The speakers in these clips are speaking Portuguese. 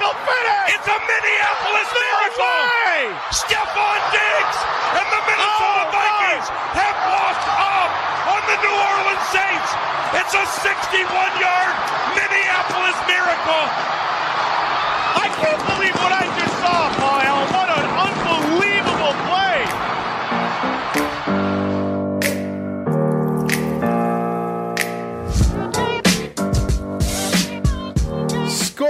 me? It's a Minneapolis miracle. Stephon Diggs and the Minnesota oh, Vikings have walked up on the New Orleans Saints. It's a 61-yard Minneapolis miracle. I can't believe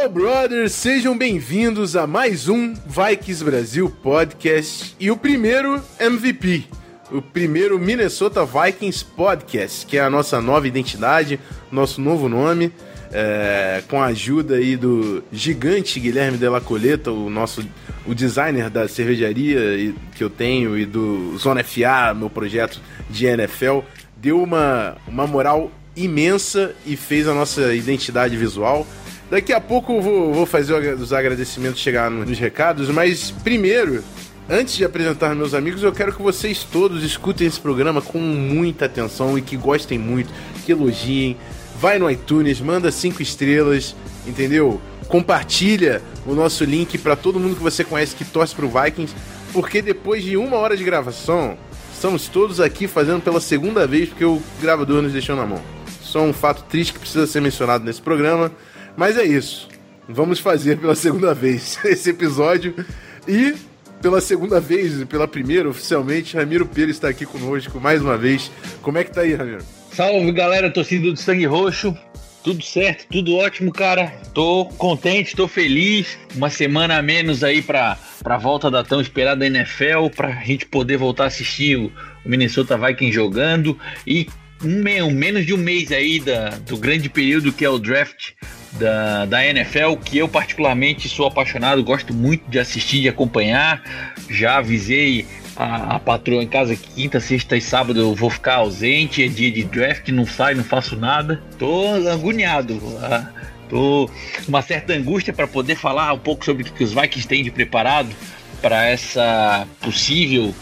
Skull Brothers, sejam bem-vindos a mais um Vikings Brasil Podcast e o primeiro MVP, o primeiro Minnesota Vikings Podcast, que é a nossa nova identidade, nosso novo nome é, com a ajuda aí do gigante Guilherme Della Coleta, o nosso o designer da cervejaria que eu tenho e do Zona FA, meu projeto de NFL, deu uma, uma moral imensa e fez a nossa identidade visual. Daqui a pouco eu vou, vou fazer os agradecimentos chegar nos recados, mas primeiro, antes de apresentar meus amigos, eu quero que vocês todos escutem esse programa com muita atenção e que gostem muito, que elogiem, vai no iTunes, manda cinco estrelas, entendeu? Compartilha o nosso link para todo mundo que você conhece que torce pro Vikings, porque depois de uma hora de gravação, estamos todos aqui fazendo pela segunda vez porque o gravador nos deixou na mão. Só um fato triste que precisa ser mencionado nesse programa, mas é isso. Vamos fazer pela segunda vez esse episódio e pela segunda vez, pela primeira oficialmente, Ramiro Pires está aqui conosco mais uma vez. Como é que tá aí, Ramiro? Salve galera, torcida do Sangue Roxo. Tudo certo, tudo ótimo, cara. Tô contente, tô feliz. Uma semana a menos aí pra, pra volta da tão esperada NFL, pra gente poder voltar a assistir o, o Minnesota Vikings jogando. E um, menos de um mês aí da, do grande período que é o draft da, da NFL, que eu particularmente sou apaixonado, gosto muito de assistir, de acompanhar. Já avisei a, a patroa em casa quinta, sexta e sábado eu vou ficar ausente, é dia de draft, não sai, não faço nada. Tô agoniado. Ah, tô uma certa angústia para poder falar um pouco sobre o que os Vikings têm de preparado para essa possível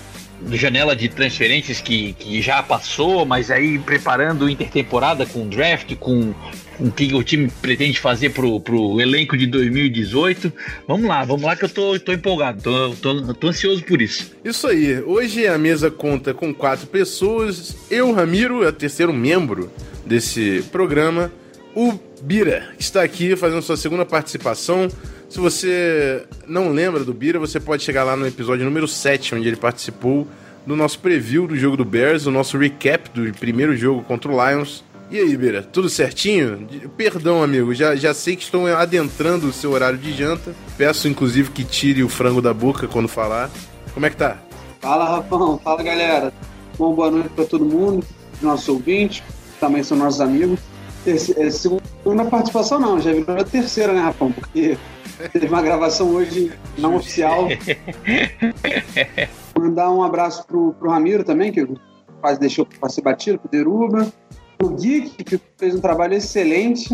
janela de transferências que, que já passou, mas aí preparando intertemporada com draft, com o que o time pretende fazer pro, pro elenco de 2018. Vamos lá, vamos lá que eu tô, tô empolgado, tô, tô, tô ansioso por isso. Isso aí, hoje a mesa conta com quatro pessoas, eu, Ramiro, é o terceiro membro desse programa, o Bira, que está aqui fazendo sua segunda participação. Se você não lembra do Bira, você pode chegar lá no episódio número 7, onde ele participou do nosso preview do jogo do Bears, o nosso recap do primeiro jogo contra o Lions. E aí, Beira, tudo certinho? Perdão, amigo, já, já sei que estou adentrando o seu horário de janta. Peço, inclusive, que tire o frango da boca quando falar. Como é que tá? Fala, Rafão. Fala, galera. Bom, boa noite para todo mundo, nossos ouvintes, também são nossos amigos. Terceira, é, segunda participação não, já virou a terceira, né, Rafão? Porque teve uma gravação hoje não oficial. Mandar um abraço pro, pro Ramiro também, que quase deixou para ser batido, pro Deruba o Geek, que fez um trabalho excelente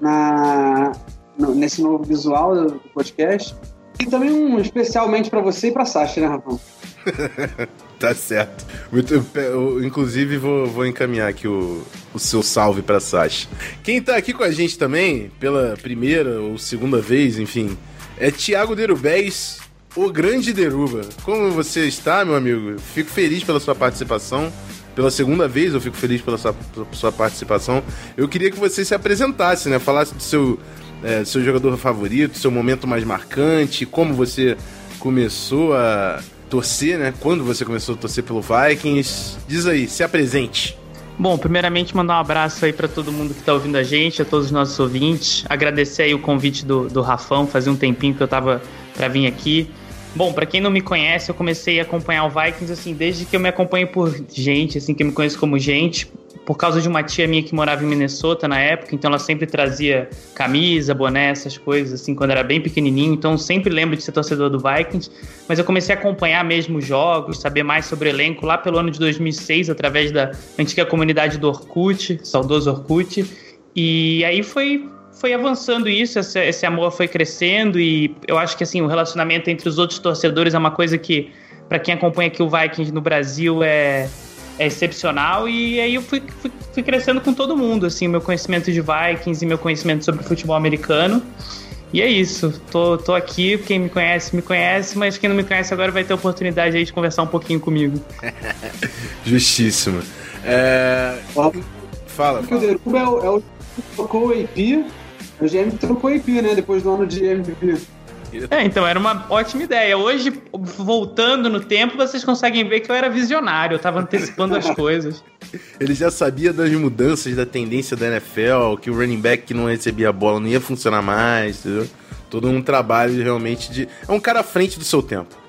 na, no, nesse novo visual do podcast. E também um especialmente para você e para Sasha, né, Rafael? tá certo. Muito, eu, inclusive, vou, vou encaminhar aqui o, o seu salve para Sasha. Quem tá aqui com a gente também, pela primeira ou segunda vez, enfim, é Thiago Derubés, o grande Deruba. Como você está, meu amigo? Fico feliz pela sua participação pela segunda vez, eu fico feliz pela sua, sua participação. Eu queria que você se apresentasse, né? Falasse do seu, é, seu jogador favorito, seu momento mais marcante, como você começou a torcer, né? Quando você começou a torcer pelo Vikings. Diz aí, se apresente. Bom, primeiramente mandar um abraço aí para todo mundo que está ouvindo a gente, a todos os nossos ouvintes. Agradecer aí o convite do, do Rafão, fazia um tempinho que eu tava para vir aqui. Bom, para quem não me conhece, eu comecei a acompanhar o Vikings assim desde que eu me acompanho por gente, assim que eu me conheço como gente, por causa de uma tia minha que morava em Minnesota na época, então ela sempre trazia camisa, boné, essas coisas, assim, quando era bem pequenininho. Então sempre lembro de ser torcedor do Vikings. Mas eu comecei a acompanhar mesmo os jogos, saber mais sobre o elenco lá pelo ano de 2006, através da antiga comunidade do Orkut, saudoso Orkut. E aí foi, foi avançando isso, esse, esse amor foi crescendo e eu acho que assim o relacionamento entre os outros torcedores é uma coisa que para quem acompanha aqui o Vikings no Brasil é, é excepcional e aí eu fui, fui, fui, crescendo com todo mundo, assim, meu conhecimento de Vikings e meu conhecimento sobre futebol americano. E é isso, tô, tô aqui, quem me conhece, me conhece, mas quem não me conhece agora vai ter a oportunidade aí de conversar um pouquinho comigo. Justíssimo. É... Fala, fala. O Deruba é o, é o trocou o AP, o GM trocou o AP, né, depois do ano de MVP. É, então era uma ótima ideia. Hoje, voltando no tempo, vocês conseguem ver que eu era visionário, eu tava antecipando as coisas. Ele já sabia das mudanças da tendência da NFL, que o running back que não recebia a bola não ia funcionar mais, entendeu? Todo um trabalho realmente de. É um cara à frente do seu tempo.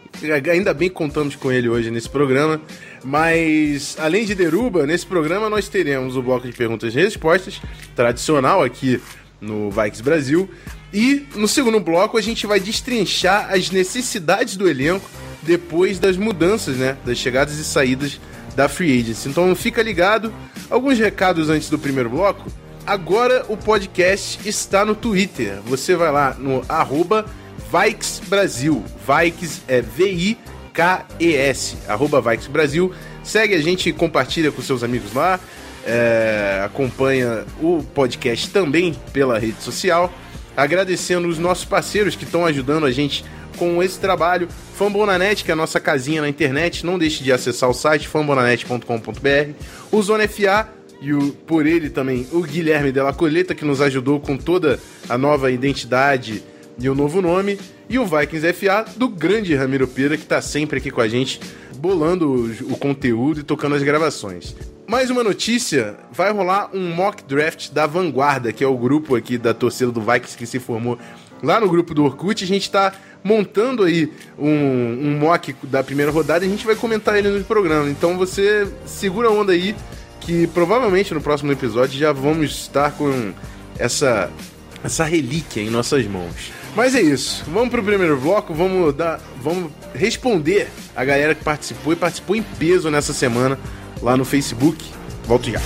Ainda bem que contamos com ele hoje nesse programa. Mas, além de Deruba, nesse programa nós teremos o bloco de perguntas e respostas, tradicional aqui no Vikes Brasil. E no segundo bloco a gente vai destrinchar as necessidades do elenco depois das mudanças, né? Das chegadas e saídas da Free Agency. Então fica ligado. Alguns recados antes do primeiro bloco. Agora o podcast está no Twitter. Você vai lá no arroba Vikes Brasil. Vikes é V-I-K-E-S. Arroba Vikes Brasil. Segue a gente compartilha com seus amigos lá. É, acompanha o podcast também pela rede social agradecendo os nossos parceiros que estão ajudando a gente com esse trabalho. Fambonanet, que é a nossa casinha na internet, não deixe de acessar o site fambonanet.com.br. O Zona FA e o, por ele também o Guilherme Della Coleta, que nos ajudou com toda a nova identidade e o novo nome. E o Vikings FA do grande Ramiro Pira, que está sempre aqui com a gente, bolando o, o conteúdo e tocando as gravações. Mais uma notícia: vai rolar um mock draft da Vanguarda, que é o grupo aqui da torcida do Vikings que se formou lá no grupo do Orkut. A gente está montando aí um, um, mock da primeira rodada e a gente vai comentar ele no programa. Então você segura a onda aí, que provavelmente no próximo episódio já vamos estar com essa, essa relíquia em nossas mãos. Mas é isso. Vamos pro primeiro bloco, vamos dar, vamos responder a galera que participou e participou em peso nessa semana lá no Facebook. Volto já.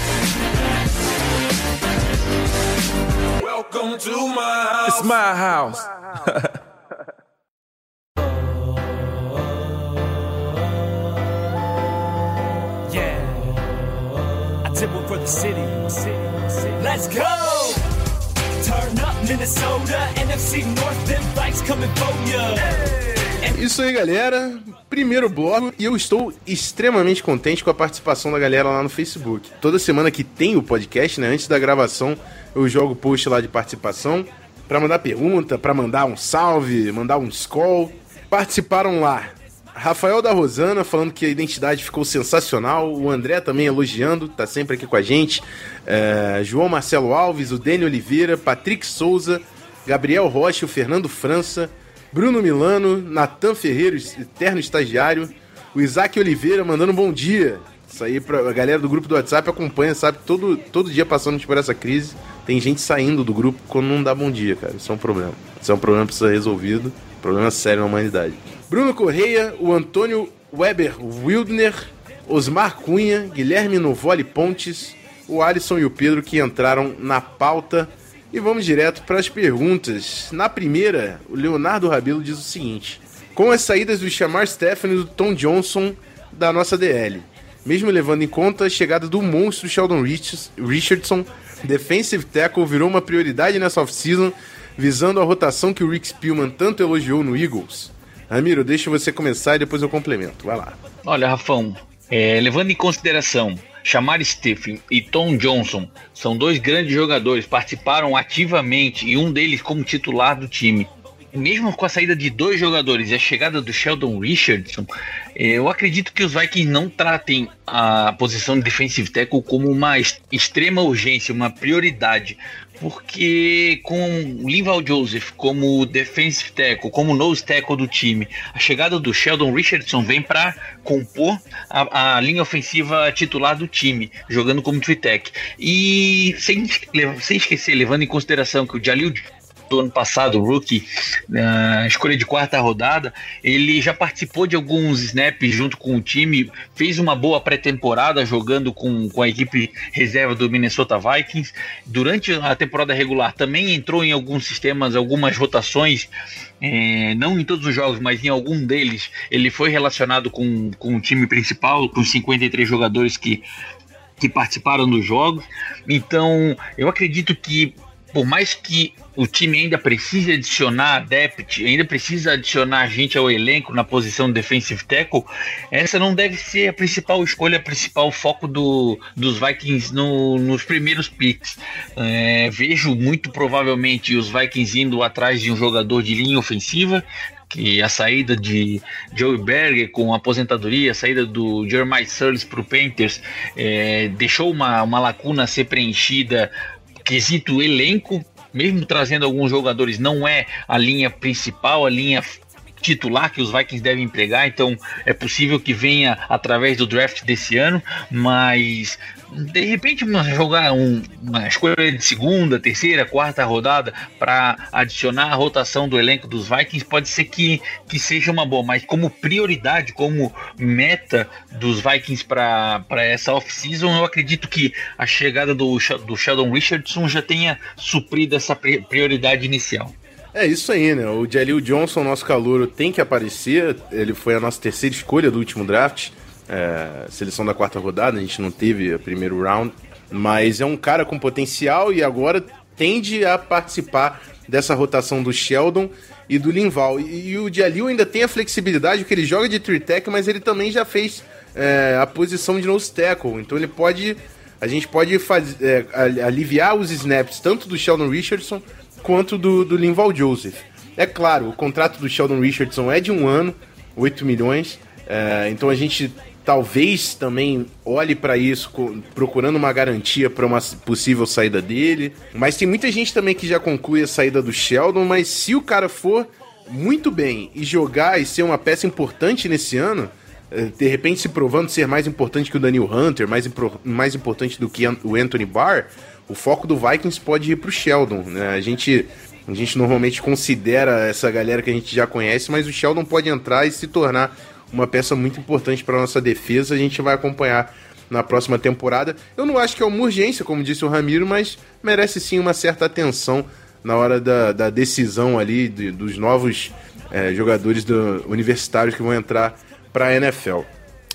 Welcome to my house. It's my house. yeah. I did one for the city. Let's go. Turn up Minnesota, NFC North, them bikes coming for ya. Hey. Isso aí, galera. Primeiro bloco e eu estou extremamente contente com a participação da galera lá no Facebook. Toda semana que tem o podcast, né, antes da gravação, eu jogo post lá de participação para mandar pergunta, para mandar um salve, mandar um scroll. Participaram lá Rafael da Rosana falando que a identidade ficou sensacional. O André também elogiando, tá sempre aqui com a gente. É, João Marcelo Alves, o Dani Oliveira, Patrick Souza, Gabriel Rocha, o Fernando França, Bruno Milano, Natan Ferreira, eterno estagiário, o Isaac Oliveira mandando bom dia. Isso aí pra a galera do grupo do WhatsApp acompanha, sabe? Todo, todo dia passando por essa crise, tem gente saindo do grupo quando não dá bom dia, cara. Isso é um problema. Isso é um problema que precisa ser resolvido. Problema sério na humanidade. Bruno Correia, o Antônio Weber Wildner, Osmar Cunha, Guilherme Novoli Pontes, o Alisson e o Pedro que entraram na pauta e vamos direto para as perguntas. Na primeira, o Leonardo Rabelo diz o seguinte: Com as saídas do Chamar Stephanie e do Tom Johnson da nossa DL, mesmo levando em conta a chegada do monstro Sheldon Richardson, defensive tackle virou uma prioridade nessa off-season, visando a rotação que o Rick Spielman tanto elogiou no Eagles. Ramiro, deixa você começar e depois eu complemento. Vai lá. Olha, Rafão, é, levando em consideração Chamar Stephen e Tom Johnson são dois grandes jogadores, participaram ativamente e um deles como titular do time. Mesmo com a saída de dois jogadores e a chegada do Sheldon Richardson, eh, eu acredito que os Vikings não tratem a posição de defensive tackle como uma extrema urgência, uma prioridade, porque com o Linval Joseph como defensive tackle, como nose tackle do time, a chegada do Sheldon Richardson vem para compor a, a, linha ofensiva titular do time, jogando como three-tech. E sem, sem esquecer, levando em consideração que o Jalil do ano passado, rookie, na escolha de quarta rodada, ele já participou de alguns snaps junto com o time, fez uma boa pré-temporada jogando com, com a equipe reserva do Minnesota Vikings. Durante a temporada regular também entrou em alguns sistemas, algumas rotações, é, não em todos os jogos, mas em algum deles ele foi relacionado com, com o time principal, com os 53 jogadores que que participaram dos jogos. Então, eu acredito que por mais que o time ainda precise adicionar depth, ainda precisa adicionar gente ao elenco na posição de defensive tackle, essa não deve ser a principal escolha, a principal foco do, dos Vikings no, nos primeiros picks. É, vejo muito provavelmente os Vikings indo atrás de um jogador de linha ofensiva, que a saída de Joey Berger com a aposentadoria, a saída do Jeremiah Surles para o Panthers, é, deixou uma, uma lacuna a ser preenchida quesito elenco, mesmo trazendo alguns jogadores, não é a linha principal, a linha titular que os Vikings devem empregar, então é possível que venha através do draft desse ano, mas de repente jogar um, uma escolha de segunda, terceira, quarta rodada para adicionar a rotação do elenco dos Vikings pode ser que, que seja uma boa, mas como prioridade, como meta dos Vikings para essa off-season, eu acredito que a chegada do, do Sheldon Richardson já tenha suprido essa prioridade inicial. É isso aí, né? O Jalil Johnson, nosso calouro, tem que aparecer. Ele foi a nossa terceira escolha do último draft. É, seleção da quarta rodada, a gente não teve o primeiro round. Mas é um cara com potencial e agora tende a participar dessa rotação do Sheldon e do Linval. E, e o Jalil ainda tem a flexibilidade, porque ele joga de three tech, mas ele também já fez é, a posição de nose tackle. Então ele pode. A gente pode faz, é, aliviar os snaps tanto do Sheldon Richardson quanto do, do Linval Joseph. É claro, o contrato do Sheldon Richardson é de um ano, 8 milhões, é, então a gente talvez também olhe para isso procurando uma garantia para uma possível saída dele. Mas tem muita gente também que já conclui a saída do Sheldon, mas se o cara for muito bem e jogar e ser uma peça importante nesse ano, é, de repente se provando ser mais importante que o Daniel Hunter, mais, mais importante do que o Anthony Barr, o foco do Vikings pode ir pro Sheldon, né? A gente, a gente normalmente considera essa galera que a gente já conhece, mas o Sheldon pode entrar e se tornar uma peça muito importante para nossa defesa. A gente vai acompanhar na próxima temporada. Eu não acho que é uma urgência, como disse o Ramiro, mas merece sim uma certa atenção na hora da, da decisão ali de, dos novos é, jogadores do, universitários que vão entrar para a NFL.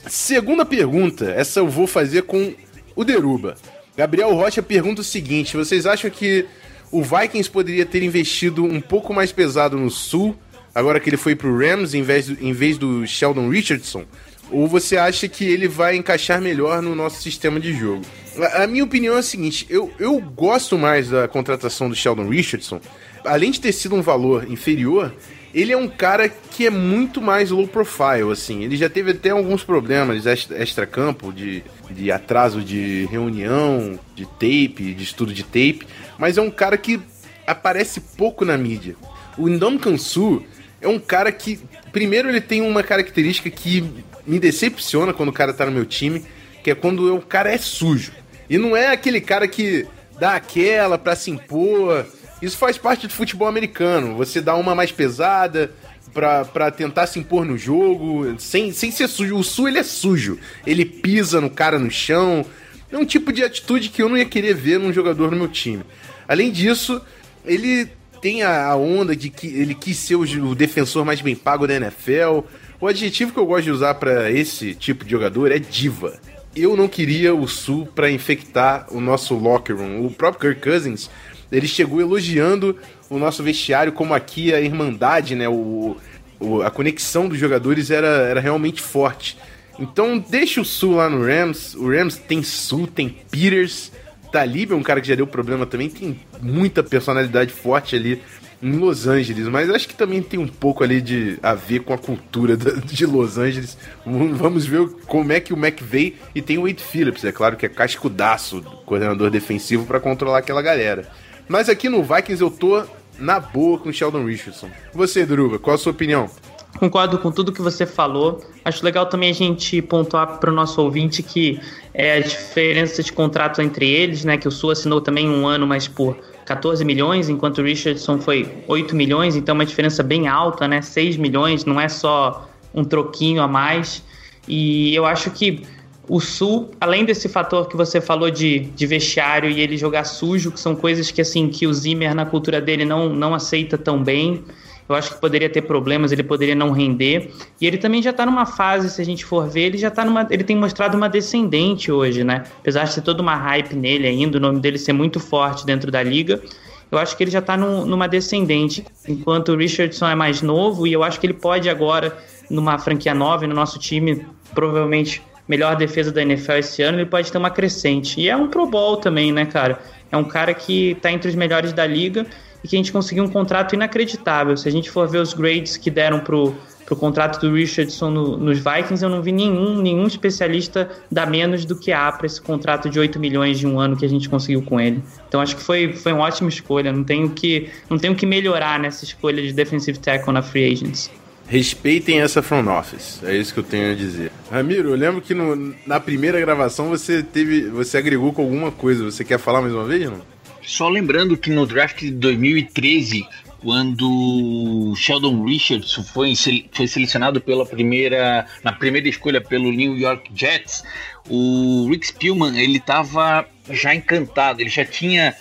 Segunda pergunta, essa eu vou fazer com o Deruba. Gabriel Rocha pergunta o seguinte: vocês acham que o Vikings poderia ter investido um pouco mais pesado no Sul, agora que ele foi pro Rams em vez do, em vez do Sheldon Richardson? Ou você acha que ele vai encaixar melhor no nosso sistema de jogo? A, a minha opinião é a seguinte: eu, eu gosto mais da contratação do Sheldon Richardson. Além de ter sido um valor inferior, ele é um cara que é muito mais low profile, assim. Ele já teve até alguns problemas extra-campo, de, de atraso de reunião, de tape, de estudo de tape, mas é um cara que aparece pouco na mídia. O Ndom Kansu é um cara que, primeiro, ele tem uma característica que me decepciona quando o cara tá no meu time, que é quando o cara é sujo. E não é aquele cara que dá aquela pra se impor isso faz parte do futebol americano. Você dá uma mais pesada para tentar se impor no jogo, sem, sem ser sujo. O Sul ele é sujo. Ele pisa no cara no chão. É um tipo de atitude que eu não ia querer ver num jogador no meu time. Além disso, ele tem a, onda de que ele quis ser o, defensor mais bem pago da NFL. O adjetivo que eu gosto de usar para esse tipo de jogador é diva. Eu não queria o Sul para infectar o nosso locker room. O próprio Kirk Cousins ele chegou elogiando o nosso vestiário como aqui a irmandade, né? O, o, a conexão dos jogadores era, era realmente forte. Então deixa o Sul lá no Rams. O Rams tem Sul, tem Peters. Talib é um cara que já deu problema também. Tem muita personalidade forte ali em Los Angeles. Mas acho que também tem um pouco ali de a ver com a cultura de Los Angeles. Vamos ver como é que o McVay e tem o Wade Phillips. É claro que é cascudaço, coordenador defensivo, para controlar aquela galera. Mas aqui no Vikings eu tô na boa com o Sheldon Richardson. Você, Druga, qual a sua opinião? Concordo com tudo que você falou. Acho legal também a gente pontuar para o nosso ouvinte que é a diferença de contrato entre eles, né? Que o Sul assinou também um ano, mas por 14 milhões, enquanto o Richardson foi 8 milhões, então uma diferença bem alta, né? 6 milhões, não é só um troquinho a mais. E eu acho que o Sul, além desse fator que você falou de, de vestiário e ele jogar sujo, que são coisas que assim que o Zimmer na cultura dele não, não aceita tão bem. Eu acho que poderia ter problemas, ele poderia não render. E ele também já está numa fase, se a gente for ver, ele já tá numa. Ele tem mostrado uma descendente hoje, né? Apesar de ter toda uma hype nele ainda, o nome dele ser muito forte dentro da liga. Eu acho que ele já está numa descendente, enquanto o Richardson é mais novo, e eu acho que ele pode agora, numa franquia nova, no nosso time, provavelmente melhor defesa da NFL esse ano, ele pode ter uma crescente. E é um Pro Bowl também, né, cara? É um cara que está entre os melhores da liga e que a gente conseguiu um contrato inacreditável. Se a gente for ver os grades que deram pro, pro contrato do Richardson no, nos Vikings, eu não vi nenhum, nenhum especialista dar menos do que há para esse contrato de 8 milhões de um ano que a gente conseguiu com ele. Então acho que foi, foi uma ótima escolha. Não tenho que não tenho que melhorar nessa escolha de defensive tackle na free agents. Respeitem essa front office, é isso que eu tenho a dizer. Ramiro, eu lembro que no, na primeira gravação você teve, você agregou com alguma coisa. Você quer falar mais uma vez, não? Só lembrando que no draft de 2013, quando Sheldon Richardson foi, foi selecionado pela primeira, na primeira escolha pelo New York Jets, o Rick Spielman ele estava já encantado, ele já tinha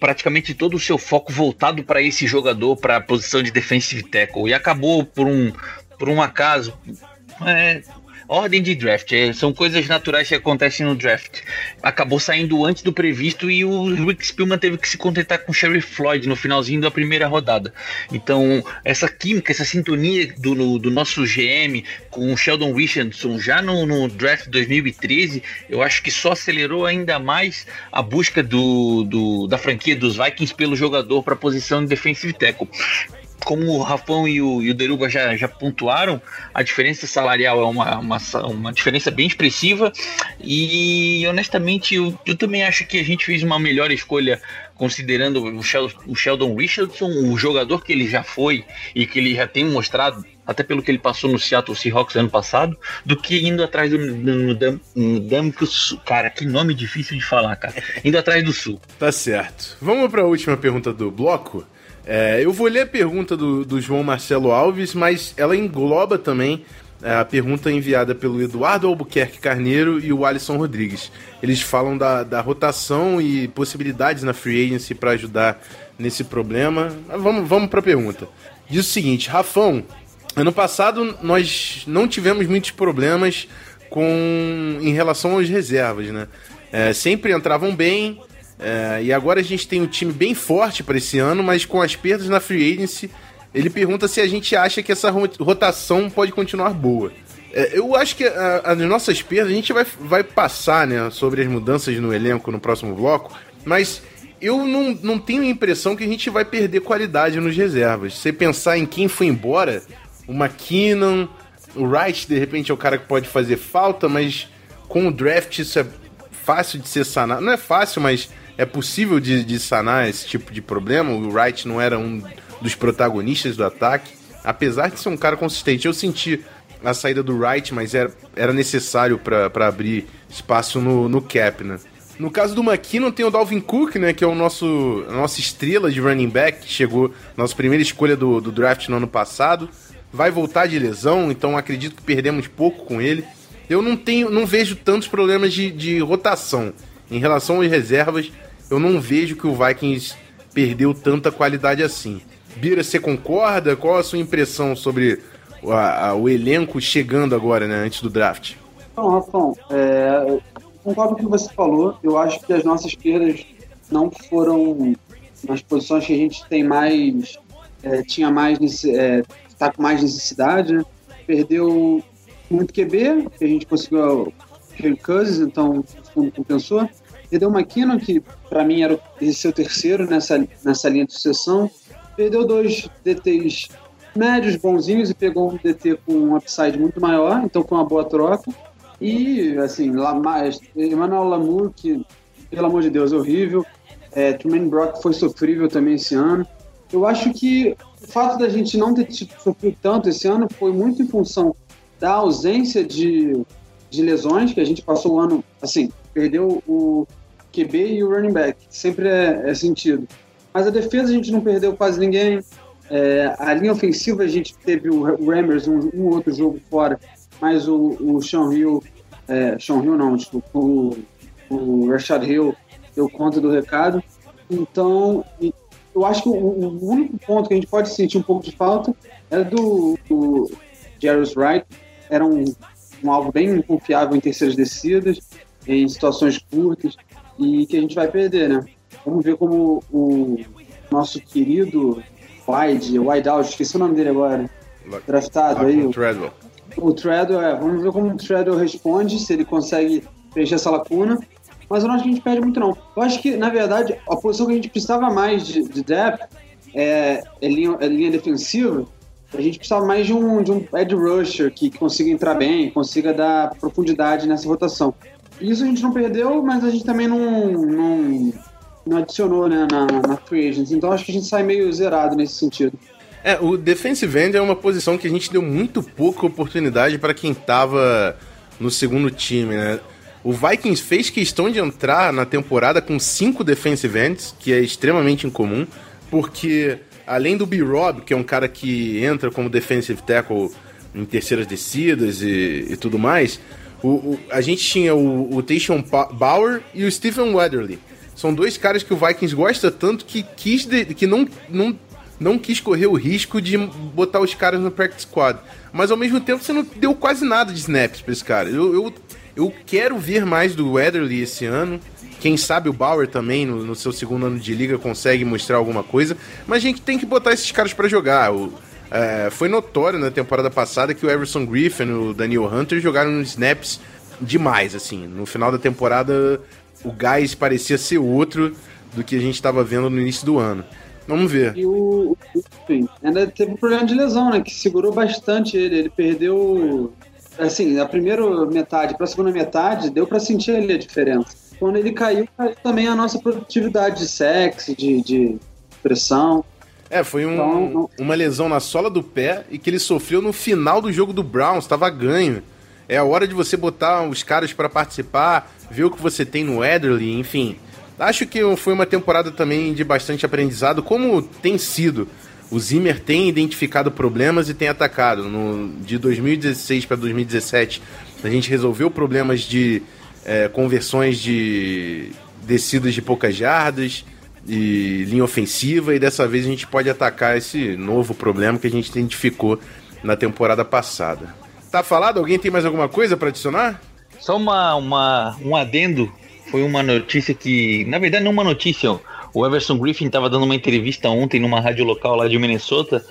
praticamente todo o seu foco voltado para esse jogador, para a posição de defensive tackle, e acabou por um, por um acaso. É, ordem de draft, é, são coisas naturais que acontecem no draft. Acabou saindo antes do previsto e o Rick Spielman teve que se contentar com o Sheriff Floyd no finalzinho da primeira rodada. Então, essa química, essa sintonia do, do nosso GM com o Sheldon Richardson já no, no draft 2013, eu acho que só acelerou ainda mais a busca do, do da franquia dos Vikings pelo jogador para a posição de defensive tackle como o Rafão e o, e o Deruba já, já pontuaram, a diferença salarial é uma, uma, uma diferença bem expressiva e honestamente eu, eu também acho que a gente fez uma melhor escolha considerando o Sheldon, o Sheldon Richardson, o jogador que ele já foi e que ele já tem mostrado, até pelo que ele passou no Seattle Seahawks ano passado, do que indo atrás do no Sul. Cara, que nome difícil de falar, cara. Indo atrás do Sul. Tá certo. Vamos para a última pergunta do bloco. É, eu vou ler a pergunta do, do, João Marcelo Alves, mas ela engloba também é, a pergunta enviada pelo Eduardo Albuquerque Carneiro e o Alisson Rodrigues. Eles falam da, da rotação e possibilidades na free agency para ajudar nesse problema. Mas vamos, vamos para a pergunta. Diz o seguinte, Rafão, ano passado nós não tivemos muitos problemas com em relação às reservas, né? É, sempre entravam bem, é, e agora a gente tem um time bem forte para esse ano, mas com as perdas na free agency, ele pergunta se a gente acha que essa rotação pode continuar boa. É, eu acho que as nossas perdas a gente vai, vai passar né, sobre as mudanças no elenco no próximo bloco, mas eu não, não tenho a impressão que a gente vai perder qualidade nos reservas. Se você pensar em quem foi embora, o McKinnon, o Wright de repente é o cara que pode fazer falta, mas com o draft isso é fácil de ser sanado. Não é fácil, mas é possível de, de sanar esse tipo de problema. O Wright não era um dos protagonistas do ataque, apesar de ser um cara consistente. Eu senti a saída do Wright, mas era, era necessário para abrir espaço no, no cap, né? No caso do McKinnon, tem o Dalvin Cook, né? Que é o nosso, a nossa estrela de running back, que chegou, nossa primeira escolha do, do draft no ano passado. Vai voltar de lesão, então acredito que perdemos pouco com ele. Eu não tenho, não vejo tantos problemas de, de rotação. Em relação às reservas, eu não vejo que o Vikings perdeu tanta qualidade assim. Bira, você concorda? Qual a sua impressão sobre a, a, o elenco chegando agora, né, antes do draft? Então, Rafão, é, concordo com o que você falou. Eu acho que as nossas perdas não foram nas posições que a gente tem mais, é, tinha mais, é, tá com mais necessidade. Né? Perdeu muito QB, que a gente conseguiu o Cousins, então o fundo compensou. Perdeu o McKinnon, que para mim era o seu terceiro nessa, nessa linha de sucessão. Perdeu dois DTs médios, bonzinhos, e pegou um DT com um upside muito maior, então com uma boa troca. E, assim, Lamar, Emmanuel Lamour, que, pelo amor de Deus, é horrível. É, Truman Brock foi sofrível também esse ano. Eu acho que o fato da gente não ter sofrido tanto esse ano foi muito em função da ausência de, de lesões, que a gente passou o ano, assim, perdeu o QB e o running back, sempre é, é sentido. Mas a defesa a gente não perdeu quase ninguém. É, a linha ofensiva a gente teve o Rammers um, um outro jogo fora, mas o, o Sean Hill, é, Sean Hill não, desculpa, o, o Rashad Hill deu conta do recado. Então, eu acho que o, o, único ponto que a gente pode sentir um pouco de falta é do, do Jarvis Wright. Era um, um alvo bem confiável em terceiras descidas, em situações curtas, e que a gente vai perder, né? Vamos ver como o nosso querido Wide, Wideout, esqueci o nome dele agora, draftado aí. O Treadwell. O Treadwell, é, vamos ver como o Treadwell responde, se ele consegue preencher essa lacuna. Mas eu não acho que a gente perde muito, não. Eu acho que, na verdade, a posição que a gente precisava mais de, de depth é, é, linha, é linha defensiva. A gente precisava mais de um, de um edge rusher que, que consiga entrar bem, consiga dar profundidade nessa rotação. Isso a gente não perdeu, mas a gente também não, não, não adicionou né, na, na free agents. Então acho que a gente sai meio zerado nesse sentido. É, o defensive end é uma posição que a gente deu muito pouca oportunidade para quem tava no segundo time, né? O Vikings fez questão de entrar na temporada com cinco defensive ends, que é extremamente incomum, porque além do B-Rob, que é um cara que entra como defensive tackle em terceiras descidas e, e tudo mais, o, o, a gente tinha o, o Bauer e o Stephen Weatherly. São dois caras que o Vikings gosta tanto que quis de, que não, não, não quis correr o risco de botar os caras no practice squad. Mas ao mesmo tempo você não deu quase nada de snaps pra esse cara. Eu, eu, eu quero ver mais do Weatherly esse ano. Quem sabe o Bauer também, no, no, seu segundo ano de liga, consegue mostrar alguma coisa. Mas a gente tem que botar esses caras para jogar. O, é, foi notório na temporada passada que o Everson Griffin e o Daniel Hunter jogaram snaps demais, assim. No final da temporada, o gás parecia ser outro do que a gente estava vendo no início do ano. Vamos ver. E o, enfim, ainda teve um problema de lesão, né? Que segurou bastante ele. Ele perdeu, assim, da primeira metade para a segunda metade, deu para sentir ali a diferença. Quando ele caiu, caiu também a nossa produtividade de sexo, de, de pressão. É, foi um, então, uma lesão na sola do pé e que ele sofreu no final do jogo do Browns, estava ganho. É a hora de você botar os caras para participar, ver o que você tem no Ederly, enfim. Acho que foi uma temporada também de bastante aprendizado, como tem sido. O Zimmer tem identificado problemas e tem atacado. No, de 2016 para 2017, a gente resolveu problemas de é, conversões de descidas de poucas jardas e linha ofensiva, e dessa vez a gente pode atacar esse novo problema que a gente identificou na temporada passada. Tá falado? Alguém tem mais alguma coisa para adicionar? Só uma, uma, um adendo. Foi uma notícia que, na verdade, não uma notícia. O Everson Griffin estava dando uma entrevista ontem numa rádio local lá de Minnesota.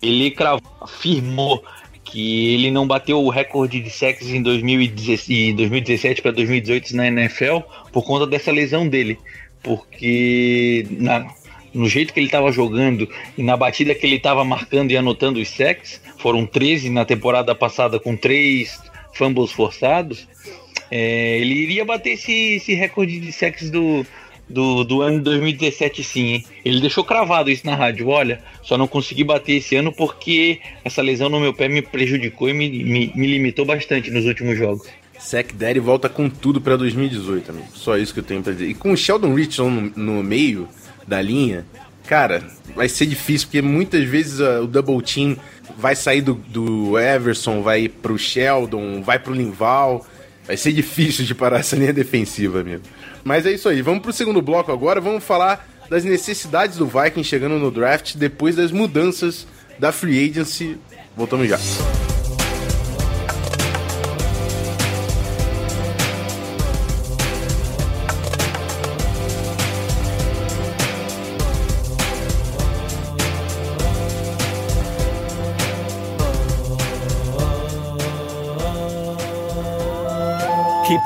Ele cravou, afirmou que ele não bateu o recorde de sexos em 2017 para 2018 na NFL por conta dessa lesão dele porque na, no jeito que ele estava jogando e na batida que ele estava marcando e anotando os sacks, foram 13 na temporada passada com três fumbles forçados, é, ele iria bater esse, esse recorde de sacks do, do, do ano de 2017 sim, hein? Ele deixou cravado isso na rádio, olha, só não consegui bater esse ano porque essa lesão no meu pé me prejudicou e me, me, me limitou bastante nos últimos jogos. Sack Daddy volta com tudo para 2018 também. Só isso que eu tenho para dizer. E com o Sheldon Richardson no, no, meio da linha, cara, vai ser difícil, porque muitas vezes uh, o double team vai sair do, do Everson, vai pro Sheldon, vai pro Linval. Vai ser difícil de parar essa linha defensiva, amigo. Mas é isso aí. Vamos pro segundo bloco agora. Vamos falar das necessidades do Viking chegando no draft depois das mudanças da free agency. Voltamos já.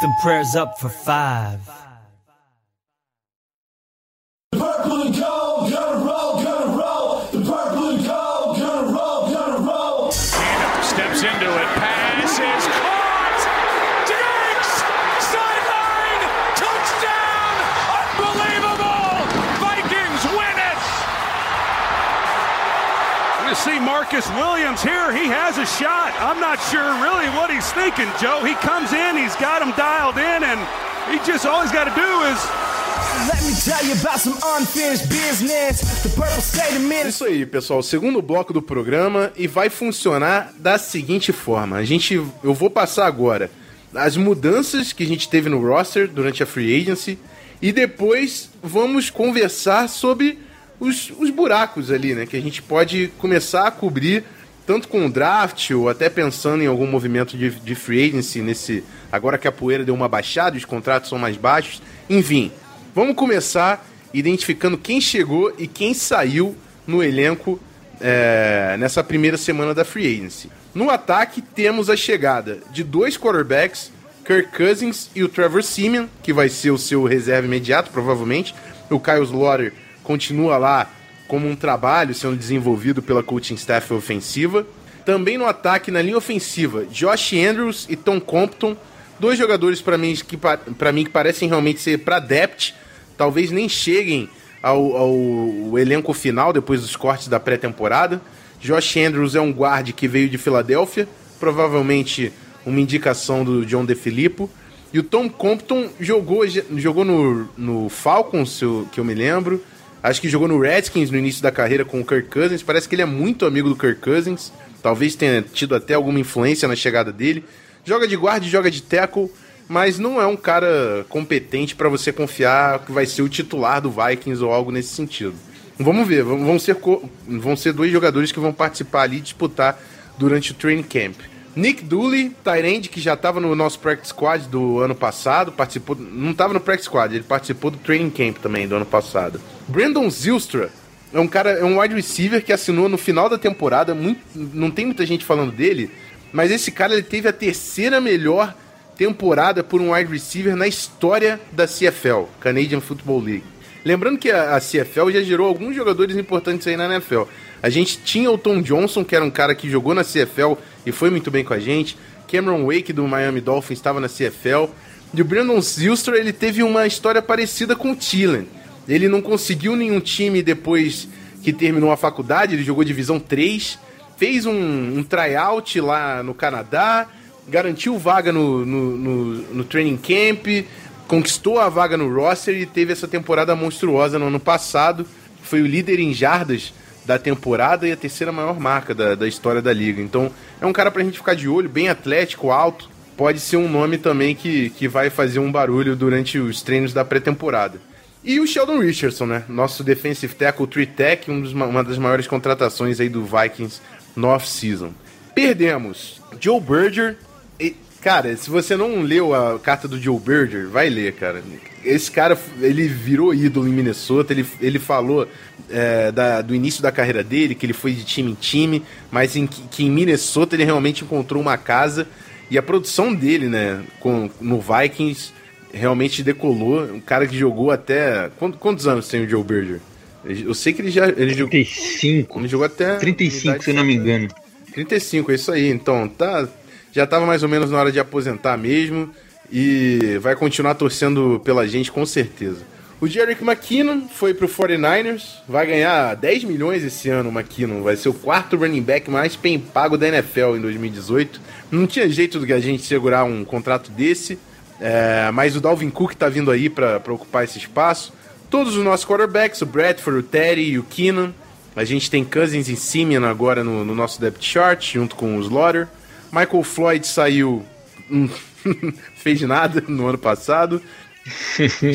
Them prayers up for five. Marcus Williams here. He has a shot. I'm not sure really what he's thinking, Joe. He comes in, he's got him dialed in, and he just all he's got to do is Let me tell you about some unfinished business. The purple state of Minnesota. Isso aí, pessoal. Segundo bloco do programa e vai funcionar da seguinte forma. A gente, eu vou passar agora as mudanças que a gente teve no roster durante a free agency e depois vamos conversar sobre os, os buracos ali, né? Que a gente pode começar a cobrir tanto com o draft ou até pensando em algum movimento de, de free agency nesse agora que a poeira deu uma baixada, os contratos são mais baixos. Enfim, vamos começar identificando quem chegou e quem saiu no elenco é, nessa primeira semana da free agency. No ataque temos a chegada de dois quarterbacks, Kirk Cousins e o Trevor Simeon, que vai ser o seu reserva imediato, provavelmente. O Kyle Slaughter continua lá como um trabalho sendo desenvolvido pela coaching staff ofensiva. Também no ataque, na linha ofensiva, Josh Andrews e Tom Compton, dois jogadores para mim que mim que parecem realmente ser para depth, talvez nem cheguem ao, ao elenco final depois dos cortes da pré-temporada. Josh Andrews é um guarde que veio de Filadélfia, provavelmente uma indicação do John DeFilippo. E o Tom Compton jogou, jogou no, no Falcons, que eu me lembro. Acho que jogou no Redskins no início da carreira com o Kirk Cousins. Parece que ele é muito amigo do Kirk Cousins. Talvez tenha tido até alguma influência na chegada dele. Joga de guarda, joga de tackle, mas não é um cara competente para você confiar que vai ser o titular do Vikings ou algo nesse sentido. Vamos ver, vão ser, vão ser dois jogadores que vão participar ali e disputar durante o training camp. Nick Dooley, Tyrande, que já estava no nosso practice squad do ano passado, participou, não estava no practice squad, ele participou do training camp também do ano passado. Brandon Zilstra é um cara, é um wide receiver que assinou no final da temporada, muito, não tem muita gente falando dele, mas esse cara ele teve a terceira melhor temporada por um wide receiver na história da CFL, Canadian Football League. Lembrando que a, a CFL já gerou alguns jogadores importantes aí na NFL. A gente tinha o Tom Johnson, que era um cara que jogou na CFL e foi muito bem com a gente. Cameron Wake do Miami Dolphins estava na CFL. E o Brandon Zilstra, ele teve uma história parecida com o Thielen. Ele não conseguiu nenhum time depois que terminou a faculdade, ele jogou divisão 3, fez um, um tryout lá no Canadá, garantiu vaga no, no, no, no training camp, conquistou a vaga no roster e teve essa temporada monstruosa no ano passado. Foi o líder em jardas da temporada e a terceira maior marca da, da história da liga. Então é um cara pra gente ficar de olho, bem atlético, alto. Pode ser um nome também que, que vai fazer um barulho durante os treinos da pré-temporada. E o Sheldon Richardson, né? Nosso defensive tackle, Tree Tech, um uma das maiores contratações aí do Vikings no off-season. Perdemos Joe Berger. Cara, se você não leu a carta do Joe Berger, vai ler, cara. Esse cara, ele virou ídolo em Minnesota. Ele, ele falou é, da, do início da carreira dele, que ele foi de time em time, mas em, que em Minnesota ele realmente encontrou uma casa. E a produção dele, né, com, no Vikings realmente decolou. Um cara que jogou até. Quantos, quantos anos tem o Joe Berger? Eu sei que ele já. Ele 35. Jogou, ele jogou até. 35, se não me engano. 35, é isso aí. Então, tá. Já tava mais ou menos na hora de aposentar mesmo. E vai continuar torcendo pela gente com certeza. O Jerick McKinnon foi pro 49ers, vai ganhar 10 milhões esse ano, o McKinnon. Vai ser o quarto running back mais bem pago da NFL em 2018. Não tinha jeito do que a gente segurar um contrato desse. É, mas o Dalvin Cook tá vindo aí para ocupar esse espaço. Todos os nossos quarterbacks, o Bradford, o Terry e o Keenan. A gente tem Cousins e Simeon agora no, no nosso depth chart, junto com o Slaughter. Michael Floyd saiu. Hum, fez nada no ano passado.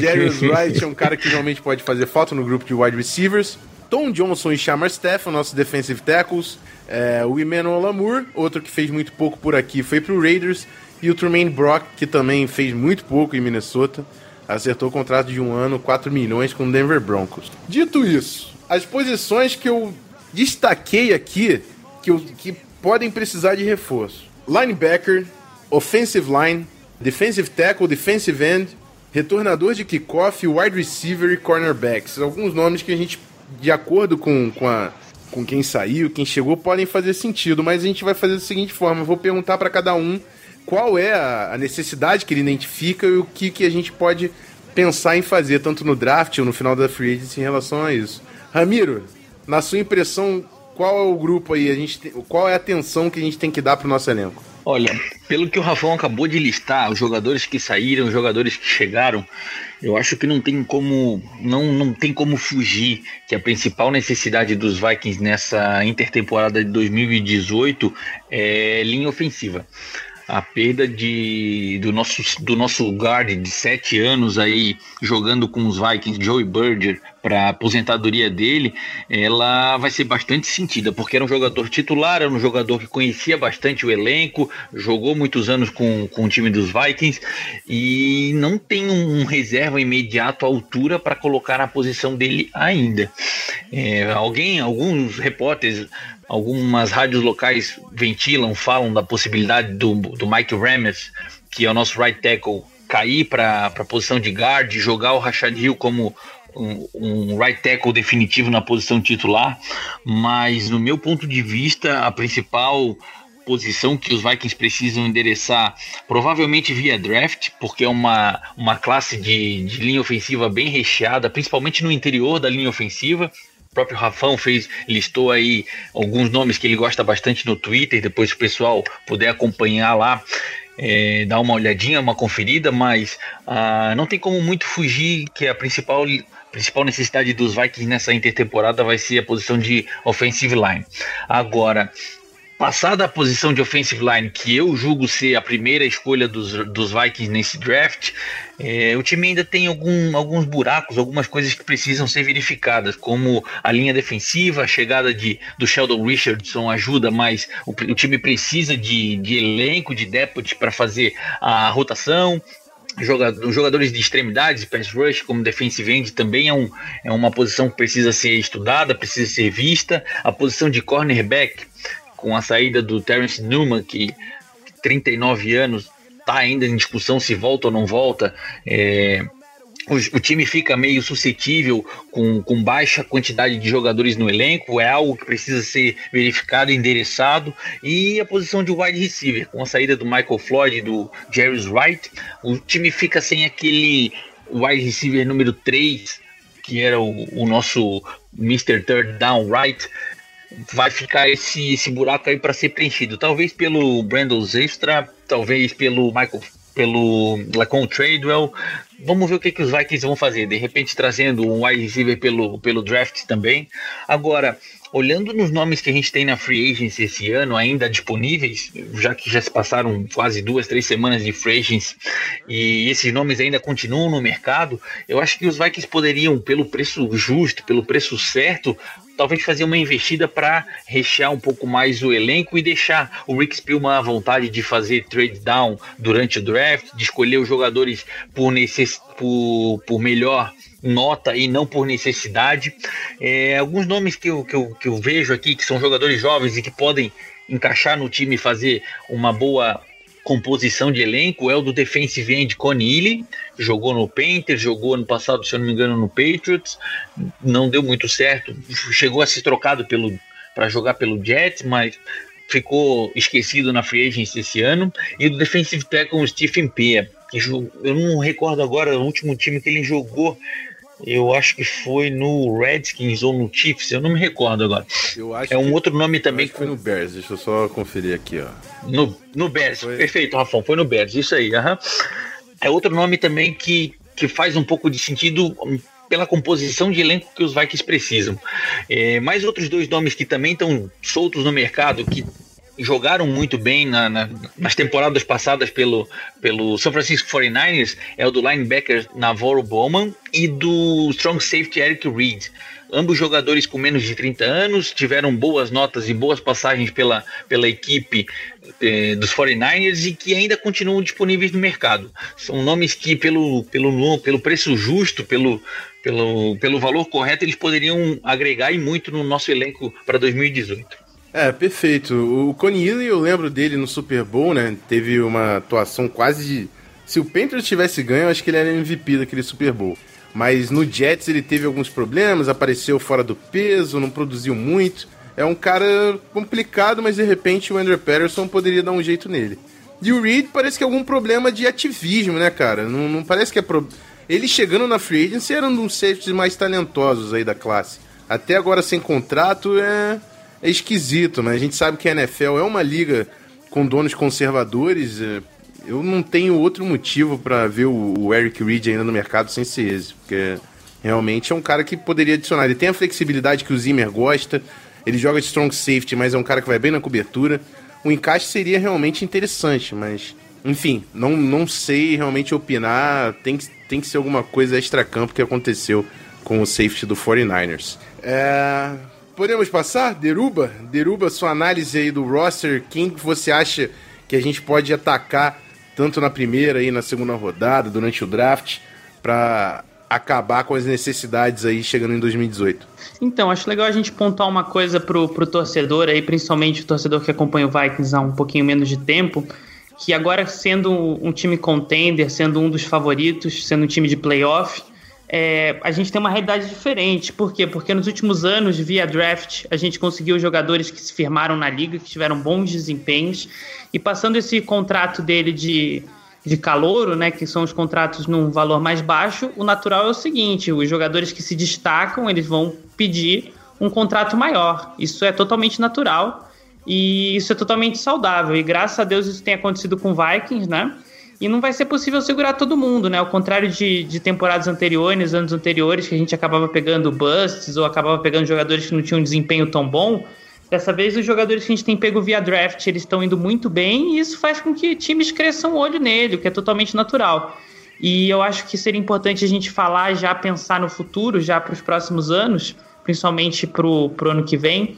Darius Wright é um cara que realmente pode fazer falta no grupo de wide receivers. Tom Johnson e Shamar Stephan, nossos defensive tackles. É, o Emmanuel Lamour, outro que fez muito pouco por aqui, foi pro Raiders. E o Trumaine Brock, que também fez muito pouco em Minnesota, acertou o contrato de um ano, 4 milhões com o Denver Broncos. Dito isso, as posições que eu destaquei aqui, que, eu, que podem precisar de reforço: linebacker, offensive line, defensive tackle, defensive end, retornador de kickoff, wide receiver e cornerbacks. Alguns nomes que a gente, de acordo com, com, a, com quem saiu, quem chegou, podem fazer sentido, mas a gente vai fazer da seguinte forma: eu vou perguntar para cada um qual é a, a necessidade que ele identifica e o que, que a gente pode pensar em fazer, tanto no draft ou no final da free agency em relação a isso. Ramiro, na sua impressão, qual é o grupo aí? A gente tem, qual é a atenção que a gente tem que dar pro nosso elenco? Olha, pelo que o Rafão acabou de listar, os jogadores que saíram, os jogadores que chegaram, eu acho que não tem como não, não tem como fugir que a principal necessidade dos Vikings nessa intertemporada de 2018 é linha ofensiva a perda de, do, nosso, do nosso guard de sete anos aí jogando com os Vikings, Joey Berger, para aposentadoria dele, ela vai ser bastante sentida, porque era um jogador titular, era um jogador que conhecia bastante o elenco, jogou muitos anos com, com o time dos Vikings e não tem um, um reserva imediato à altura para colocar na posição dele ainda. É, alguém, alguns repórteres algumas rádios locais ventilam, falam da possibilidade do, do Mike Ramez, que é o nosso right tackle, cair para a posição de guard, jogar o Rashad Hill como um, um, right tackle definitivo na posição titular, mas no meu ponto de vista, a principal posição que os Vikings precisam endereçar, provavelmente via draft, porque é uma, uma classe de, de linha ofensiva bem recheada, principalmente no interior da linha ofensiva. O próprio Rafão fez, listou aí alguns nomes que ele gosta bastante no Twitter, depois o pessoal puder acompanhar lá, é, dar uma olhadinha, uma conferida, mas ah, não tem como muito fugir que a principal principal necessidade dos Vikings nessa intertemporada vai ser a posição de offensive line. Agora, Passada a posição de offensive line, que eu julgo ser a primeira escolha dos, dos Vikings nesse draft, é, o time ainda tem algum, alguns buracos, algumas coisas que precisam ser verificadas, como a linha defensiva, a chegada de, do Sheldon Richardson ajuda, mas o, o time precisa de, de elenco, de depth para fazer a rotação, jogadores de extremidades, pass rush, como defensive end, também é, um, é uma posição que precisa ser estudada, precisa ser vista. A posição de cornerback, com a saída do Terence Newman, que 39 anos está ainda em discussão se volta ou não volta. É, o, o, time fica meio suscetível com, com baixa quantidade de jogadores no elenco, é algo que precisa ser verificado, endereçado. E a posição de wide receiver, com a saída do Michael Floyd e do Jerry Wright, o time fica sem aquele wide receiver número 3, que era o, o nosso Mr. Third Down Right vai ficar esse, esse buraco aí para ser preenchido. Talvez pelo Brandon Zestra, talvez pelo Michael, pelo Lacon Tradewell. Vamos ver o que, que os Vikings vão fazer. De repente trazendo um wide receiver pelo, pelo draft também. Agora, olhando nos nomes que a gente tem na free agency esse ano, ainda disponíveis, já que já se passaram quase duas, três semanas de free agency e esses nomes ainda continuam no mercado, eu acho que os Vikings poderiam, pelo preço justo, pelo preço certo, talvez fazer uma investida para rechear um pouco mais o elenco e deixar o Rick Spielman à vontade de fazer trade down durante o draft, de escolher os jogadores por, necess... por, por melhor nota e não por necessidade. É, alguns nomes que eu, que, eu, que eu vejo aqui, que são jogadores jovens e que podem encaixar no time e fazer uma boa composição de elenco é o do defensive end Connie jogou no Panthers, jogou ano passado, se eu não me engano, no Patriots, não deu muito certo, chegou a ser trocado pelo para jogar pelo Jets, mas ficou esquecido na free agency esse ano, e do defensive tackle Stephen que eu não recordo agora o último time que ele jogou, eu acho que foi no Redskins ou no Chiefs, eu não me recordo agora. é um outro nome também. foi no Bears, deixa eu só conferir aqui, ó. No, no Bears, foi... perfeito, Rafão, foi no Bears, isso aí. -huh. É outro nome também que, que faz um pouco de sentido pela composição de elenco que os Vikings precisam. É, mais outros dois nomes que também estão soltos no mercado, que jogaram muito bem na, na, nas temporadas passadas pelo, pelo São Francisco 49ers é o do linebacker Navarro Bowman e do strong safety Eric Reed. Ambos jogadores com menos de 30 anos tiveram boas notas e boas passagens pela, pela equipe eh, dos 49ers e que ainda continuam disponíveis no mercado. São nomes que, pelo, pelo, pelo preço justo, pelo, pelo, pelo valor correto, eles poderiam agregar e muito no nosso elenco para 2018. É, perfeito. O Connie eu lembro dele no Super Bowl, né? Teve uma atuação quase de. Se o Panthers tivesse ganho, eu acho que ele era MVP daquele Super Bowl. Mas no Jets ele teve alguns problemas, apareceu fora do peso, não produziu muito. É um cara complicado, mas de repente o Andrew Patterson poderia dar um jeito nele. E o Reed parece que é algum problema de ativismo, né, cara? Não, não parece que é. Pro... Ele chegando na Free Agency era um dos safeties mais talentosos aí da classe. Até agora sem contrato é é esquisito, né? A gente sabe que a NFL é uma liga com donos conservadores. É, eu não tenho outro motivo para ver o Eric Reed ainda no mercado sem ser esse, porque realmente é um cara que poderia adicionar. Ele tem a flexibilidade que o Zimmer gosta, ele joga de strong safety, mas é um cara que vai bem na cobertura. O encaixe seria realmente interessante, mas enfim, não, não sei realmente opinar. Tem que, tem que ser alguma coisa extra-campo que aconteceu com o safety do 49ers. É, podemos passar? Deruba? Deruba, sua análise aí do roster. Quem você acha que a gente pode atacar tanto na primeira e na segunda rodada, durante o draft, para acabar com as necessidades aí chegando em 2018? Então, acho legal a gente pontuar uma coisa pro, pro torcedor aí, principalmente o torcedor que acompanha o Vikings há um pouquinho menos de tempo que agora sendo um time contender, sendo um dos favoritos, sendo um time de playoff, é, a gente tem uma realidade diferente. Por quê? Porque nos últimos anos, via draft, a gente conseguiu jogadores que se firmaram na liga, que tiveram bons desempenhos, e passando esse contrato dele de, de calouro, né, que são os contratos num valor mais baixo, o natural é o seguinte: os jogadores que se destacam, eles vão pedir um contrato maior. Isso é totalmente natural. E isso é totalmente saudável. E graças a Deus isso tem acontecido com Vikings, né? E não vai ser possível segurar todo mundo, né? Ao contrário de, de temporadas anteriores, anos anteriores, que a gente acabava pegando busts ou acabava pegando jogadores que não tinham um desempenho tão bom. Dessa vez, os jogadores que a gente tem pego via draft, eles estão indo muito bem e isso faz com que times cresçam o olho nele, o que é totalmente natural. E eu acho que seria importante a gente falar, já pensar no futuro, já para os próximos anos, principalmente para o ano que vem,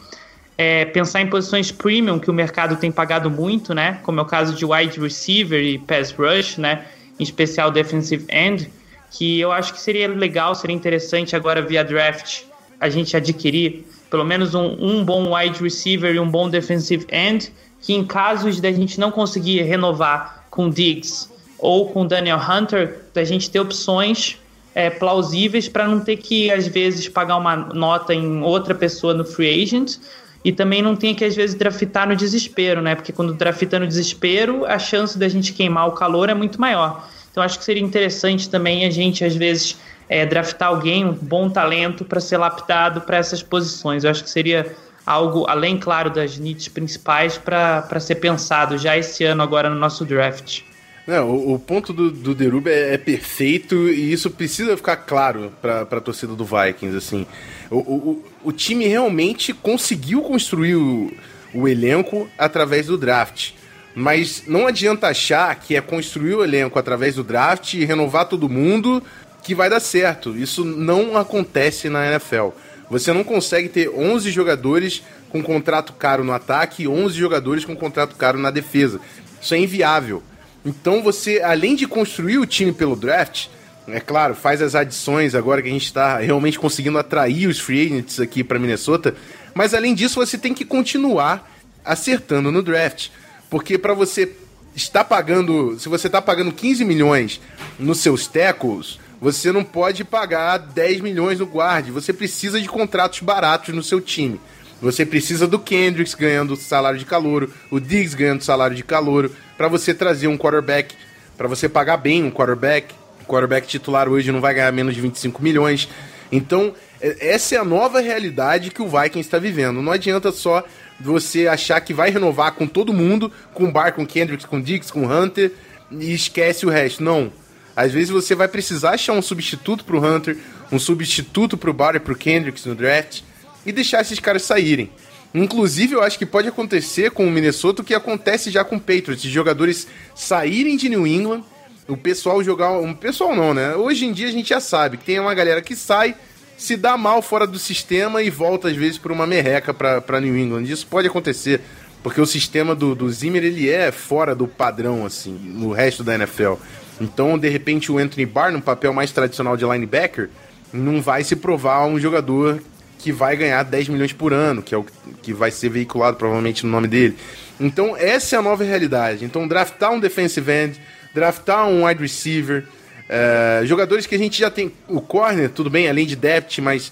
é, pensar em posições premium que o mercado tem pagado muito, né? Como é o caso de wide receiver e pass rush, né? Em especial defensive end, que eu acho que seria legal, seria interessante agora via draft a gente adquirir pelo menos um, um bom wide receiver e um bom defensive end, que em casos da gente não conseguir renovar com Diggs ou com Daniel Hunter, da gente ter opções é, plausíveis para não ter que, às vezes, pagar uma nota em outra pessoa no free agent e também não tem que, às vezes, draftar no desespero, né? Porque quando drafta no desespero, a chance da gente queimar o calor é muito maior. Então, acho que seria interessante também a gente, às vezes, é, draftar alguém, um bom talento, para ser lapidado para essas posições. Eu acho que seria algo, além, claro, das needs principais, para ser pensado já esse ano, agora no nosso draft. Não, o, o ponto do, do Deruba é, é, perfeito e isso precisa ficar claro para a torcida do Vikings. Assim, o, o, o time realmente conseguiu construir o, o elenco através do draft. Mas não adianta achar que é construir o elenco através do draft e renovar todo mundo que vai dar certo. Isso não acontece na NFL. Você não consegue ter 11 jogadores com contrato caro no ataque e 11 jogadores com contrato caro na defesa. Isso é inviável. Então você, além de construir o time pelo draft, é claro, faz as adições agora que a gente está realmente conseguindo atrair os free agents aqui para Minnesota, mas além disso você tem que continuar acertando no draft, porque para você estar pagando, se você está pagando 15 milhões nos seus tackles, você não pode pagar 10 milhões no guard, você precisa de contratos baratos no seu time. Você precisa do Kendricks ganhando salário de calouro, o Diggs ganhando salário de calouro, para você trazer um quarterback, para você pagar bem um quarterback. O quarterback titular hoje não vai ganhar menos de 25 milhões. Então, é, essa é a nova realidade que o Vikings está vivendo. Não adianta só você achar que vai renovar com todo mundo, com o Bar, com Kendricks, com Diggs, com Hunter, e esquece o resto. Não. Às vezes você vai precisar achar um substituto para o Hunter, um substituto para o Bar e para o Kendricks no draft e deixar esses caras saírem. Inclusive, eu acho que pode acontecer com o Minnesota o que acontece já com o Patriots, de jogadores saírem de New England, o pessoal jogar. Um pessoal não, né? Hoje em dia a gente já sabe que tem uma galera que sai, se dá mal fora do sistema e volta às vezes por uma merreca para New England. Isso pode acontecer, porque o sistema do, do Zimmer ele é fora do padrão, assim, no resto da NFL. Então, de repente, o Anthony Barr, no papel mais tradicional de linebacker, não vai se provar um jogador que vai ganhar 10 milhões por ano, que é o que vai ser veiculado provavelmente no nome dele. Então, essa é a nova realidade. Então, draftar um defensive end, draftar um wide receiver, é, jogadores que a gente já tem. O corner, tudo bem, além de depth, mas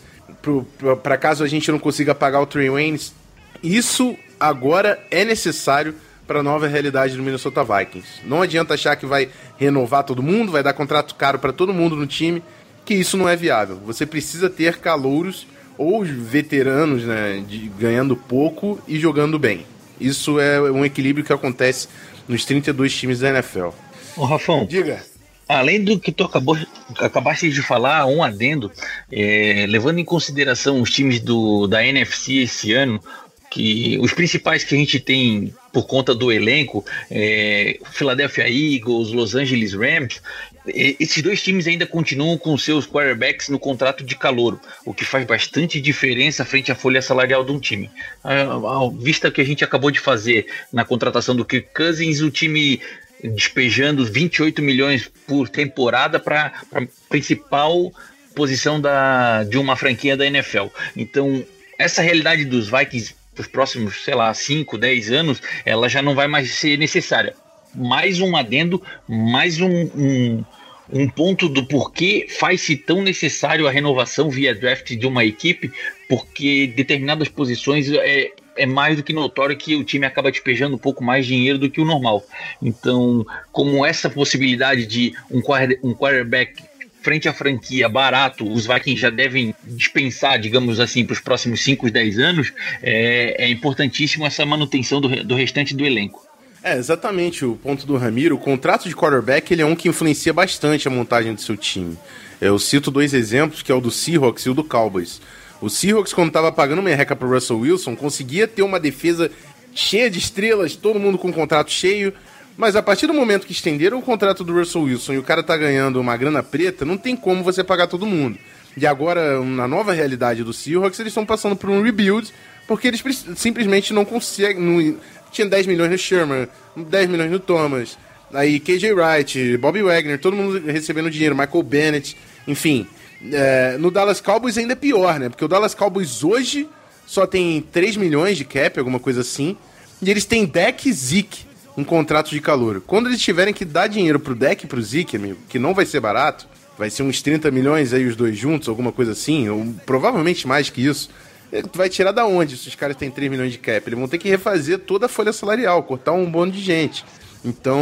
para caso a gente não consiga pagar o Trey Waynes, isso agora é necessário para a nova realidade do Minnesota Vikings. Não adianta achar que vai renovar todo mundo, vai dar contrato caro para todo mundo no time, que isso não é viável. Você precisa ter calouros ou veteranos, né, de, ganhando pouco e jogando bem. Isso é um equilíbrio que acontece nos 32 times da NFL. Ô, Rafão. Diga. Além do que tu acabou, acabaste de falar, um adendo, é, levando em consideração os times do, da NFC esse ano, que os principais que a gente tem por conta do elenco, é, Philadelphia Eagles, Los Angeles Rams, é, esses dois times ainda continuam com seus quarterbacks no contrato de calor, o que faz bastante diferença frente à folha salarial de um time. À vista que a gente acabou de fazer na contratação do Kirk Cousins, o time despejando 28 milhões por temporada para a principal posição da, de uma franquia da NFL. Então, essa realidade dos Vikings para os próximos, sei lá, 5, 10 anos, ela já não vai mais ser necessária. Mais um adendo, mais um, um, um ponto do porquê faz-se tão necessário a renovação via draft de uma equipe, porque determinadas posições é, é mais do que notório que o time acaba despejando um pouco mais dinheiro do que o normal. Então, como essa possibilidade de um, quarterback frente à franquia barato, os Vikings já devem dispensar, digamos assim, para os próximos 5, 10 anos, é, é importantíssimo essa manutenção do, do restante do elenco. É, exatamente o ponto do Ramiro. O contrato de quarterback ele é um que influencia bastante a montagem do seu time. Eu cito dois exemplos, que é o do Seahawks e o do Cowboys. O Seahawks, quando estava pagando merreca para Russell Wilson, conseguia ter uma defesa cheia de estrelas, todo mundo com contrato cheio. Mas a partir do momento que estenderam o contrato do Russell Wilson e o cara tá ganhando uma grana preta, não tem como você pagar todo mundo. E agora, na nova realidade do Seahawks, eles estão passando por um rebuild, porque eles simplesmente não conseguem. Não, tinha 10 milhões no Sherman, 10 milhões no Thomas, aí KJ Wright, Bobby Wagner, todo mundo recebendo dinheiro, Michael Bennett, enfim. É, no Dallas Cowboys ainda é pior, né? Porque o Dallas Cowboys hoje só tem 3 milhões de cap, alguma coisa assim. E eles têm deck e Zeke em contrato de calor. Quando eles tiverem que dar dinheiro pro deck e pro Zeke, amigo, que não vai ser barato, vai ser uns 30 milhões aí os dois juntos, alguma coisa assim, ou provavelmente mais que isso. Tu vai tirar da onde se os caras têm 3 milhões de cap? Eles vão ter que refazer toda a folha salarial, cortar um bando de gente. Então,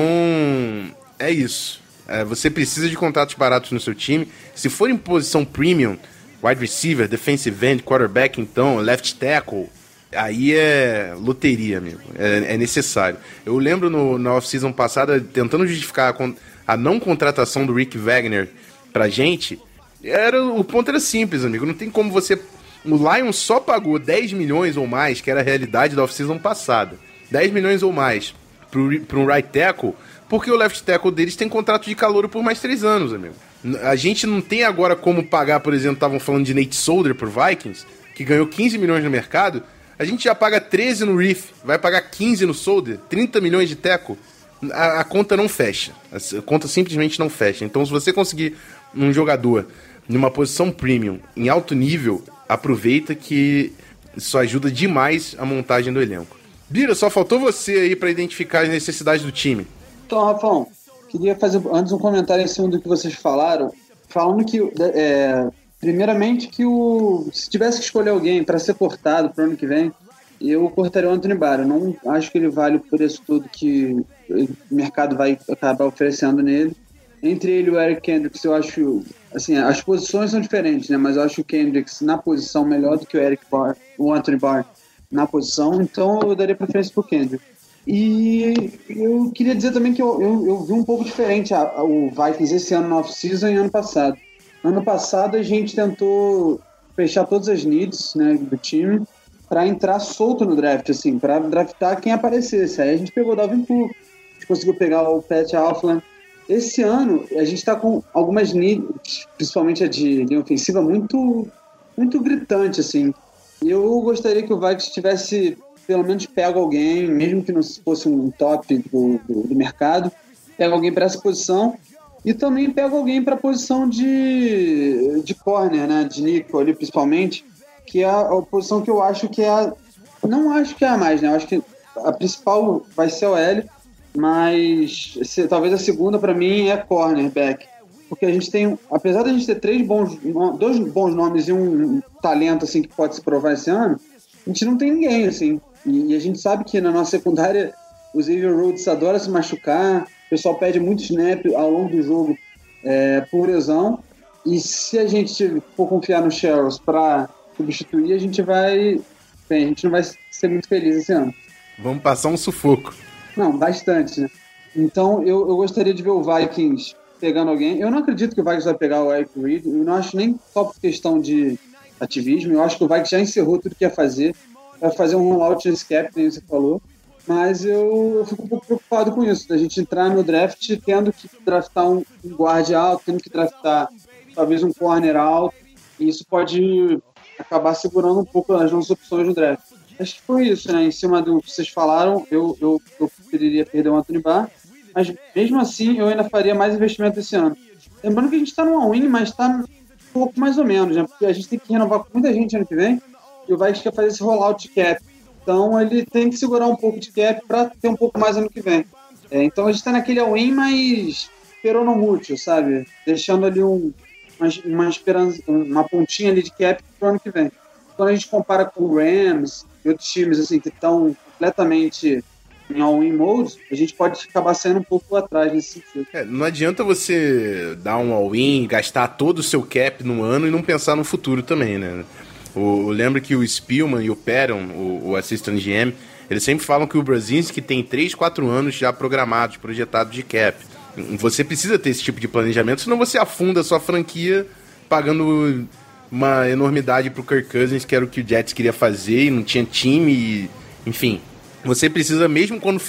é isso. É, você precisa de contratos baratos no seu time. Se for em posição premium, wide receiver, defensive end, quarterback, então, left tackle, aí é loteria, amigo. É, é necessário. Eu lembro no, na off-season passada, tentando justificar a, a, não contratação do Rick Wagner pra gente, era, o ponto era simples, amigo. Não tem como você. O Lions só pagou 10 milhões ou mais, que era a realidade da off-season passada. 10 milhões ou mais para um right tackle porque o left tackle deles tem contrato de calor por mais três anos, amigo. A gente não tem agora como pagar, por exemplo, estavam falando de Nate Solder por Vikings, que ganhou 15 milhões no mercado. A gente já paga 13 no Reef, vai pagar 15 no Solder, 30 milhões de teco. A, a, conta não fecha. A conta simplesmente não fecha. Então, se você conseguir um jogador numa posição premium, em alto nível, aproveita que isso ajuda demais a montagem do elenco. Bira, só faltou você aí para identificar as necessidades do time. Então, Rafão, queria fazer antes um comentário em cima do que vocês falaram, falando que, é, primeiramente, que o, se tivesse que escolher alguém para ser cortado para o ano que vem, eu cortaria o Anthony Barr. Eu não acho que ele vale o preço todo que o mercado vai acabar oferecendo nele. Entre ele e o Eric Kendricks, eu acho. Assim, as posições são diferentes, né? Mas eu acho o Kendricks na posição melhor do que o Eric Barr, o Anthony Barr na posição. Então eu daria preferência para o Kendrick. E eu queria dizer também que eu, eu, eu vi um pouco diferente a, a, o Vikings esse ano no off-season e ano passado. Ano passado a gente tentou fechar todas as needs né, do time para entrar solto no draft, assim, para draftar quem aparecesse. Aí a gente pegou o Dalvin Cook, a gente conseguiu pegar o Pat Alfland. Esse ano a gente está com algumas needs, principalmente a de linha ofensiva, muito, muito gritante, assim. Eu gostaria que o Vikings tivesse pelo menos pega alguém, mesmo que não fosse um top do, do, do mercado, pega alguém para essa posição e também pega alguém para a posição de, de corner, né, de nickel ali principalmente, que é a, posição que eu acho que é a, não acho que é a mais, né, eu acho que a principal vai ser o L, mas se, talvez a segunda para mim é cornerback, porque a gente tem, apesar de a gente ter três bons, dois bons nomes e um talento assim que pode se provar esse ano, a gente não tem ninguém assim. E, e, a gente sabe que na nossa secundária o Xavier Rhodes adora se machucar, o pessoal pede muito snap ao longo do jogo é, por lesão. E se a gente for confiar no Sherrills para substituir, a gente vai. Bem, a gente não vai ser muito feliz esse ano. Vamos passar um sufoco. Não, bastante, né? Então eu, eu gostaria de ver o Vikings pegando alguém. Eu não acredito que o Vikings vai pegar o Eric Reed. Eu não acho nem só por questão de ativismo. Eu acho que o Vikings já encerrou tudo que ia fazer. Vai fazer um rollout nesse cap, nem você falou. Mas eu, fico um pouco preocupado com isso, da gente entrar no draft tendo que draftar um, um guarde alto, tendo que draftar talvez um corner alto. E isso pode acabar segurando um pouco as nossas opções no draft. Acho que foi isso, né? Em cima do que vocês falaram, eu, eu, eu preferiria perder o Anthony Barr mas mesmo assim eu ainda faria mais investimento esse ano. Lembrando que a gente está no all-in, mas está um pouco mais ou menos, né? Porque a gente tem que renovar com muita gente ano que vem e o Vikings quer fazer esse rollout cap. Então ele tem que segurar um pouco de cap para ter um pouco mais ano que vem. É, então a gente está naquele all-in, mas peronomútil, sabe? Deixando ali um, uma, uma esperança, uma pontinha ali de cap para o ano que vem. Quando a gente compara com o Rams e outros times assim que estão completamente em all-in mode, a gente pode acabar saindo um pouco atrás nesse sentido. É, não adianta você dar um all-in, gastar todo o seu cap no ano e não pensar no futuro também, né? O, lembro que o Spielman e o Perron, o, o assistant GM, eles sempre falam que o Brasinski tem 3, 4 anos já programados, projetados de cap. Você precisa ter esse tipo de planejamento, senão você afunda a sua franquia pagando uma enormidade pro Kirk Cousins, que era o que o Jets queria fazer, e não tinha time, e, enfim. Você precisa, mesmo quando,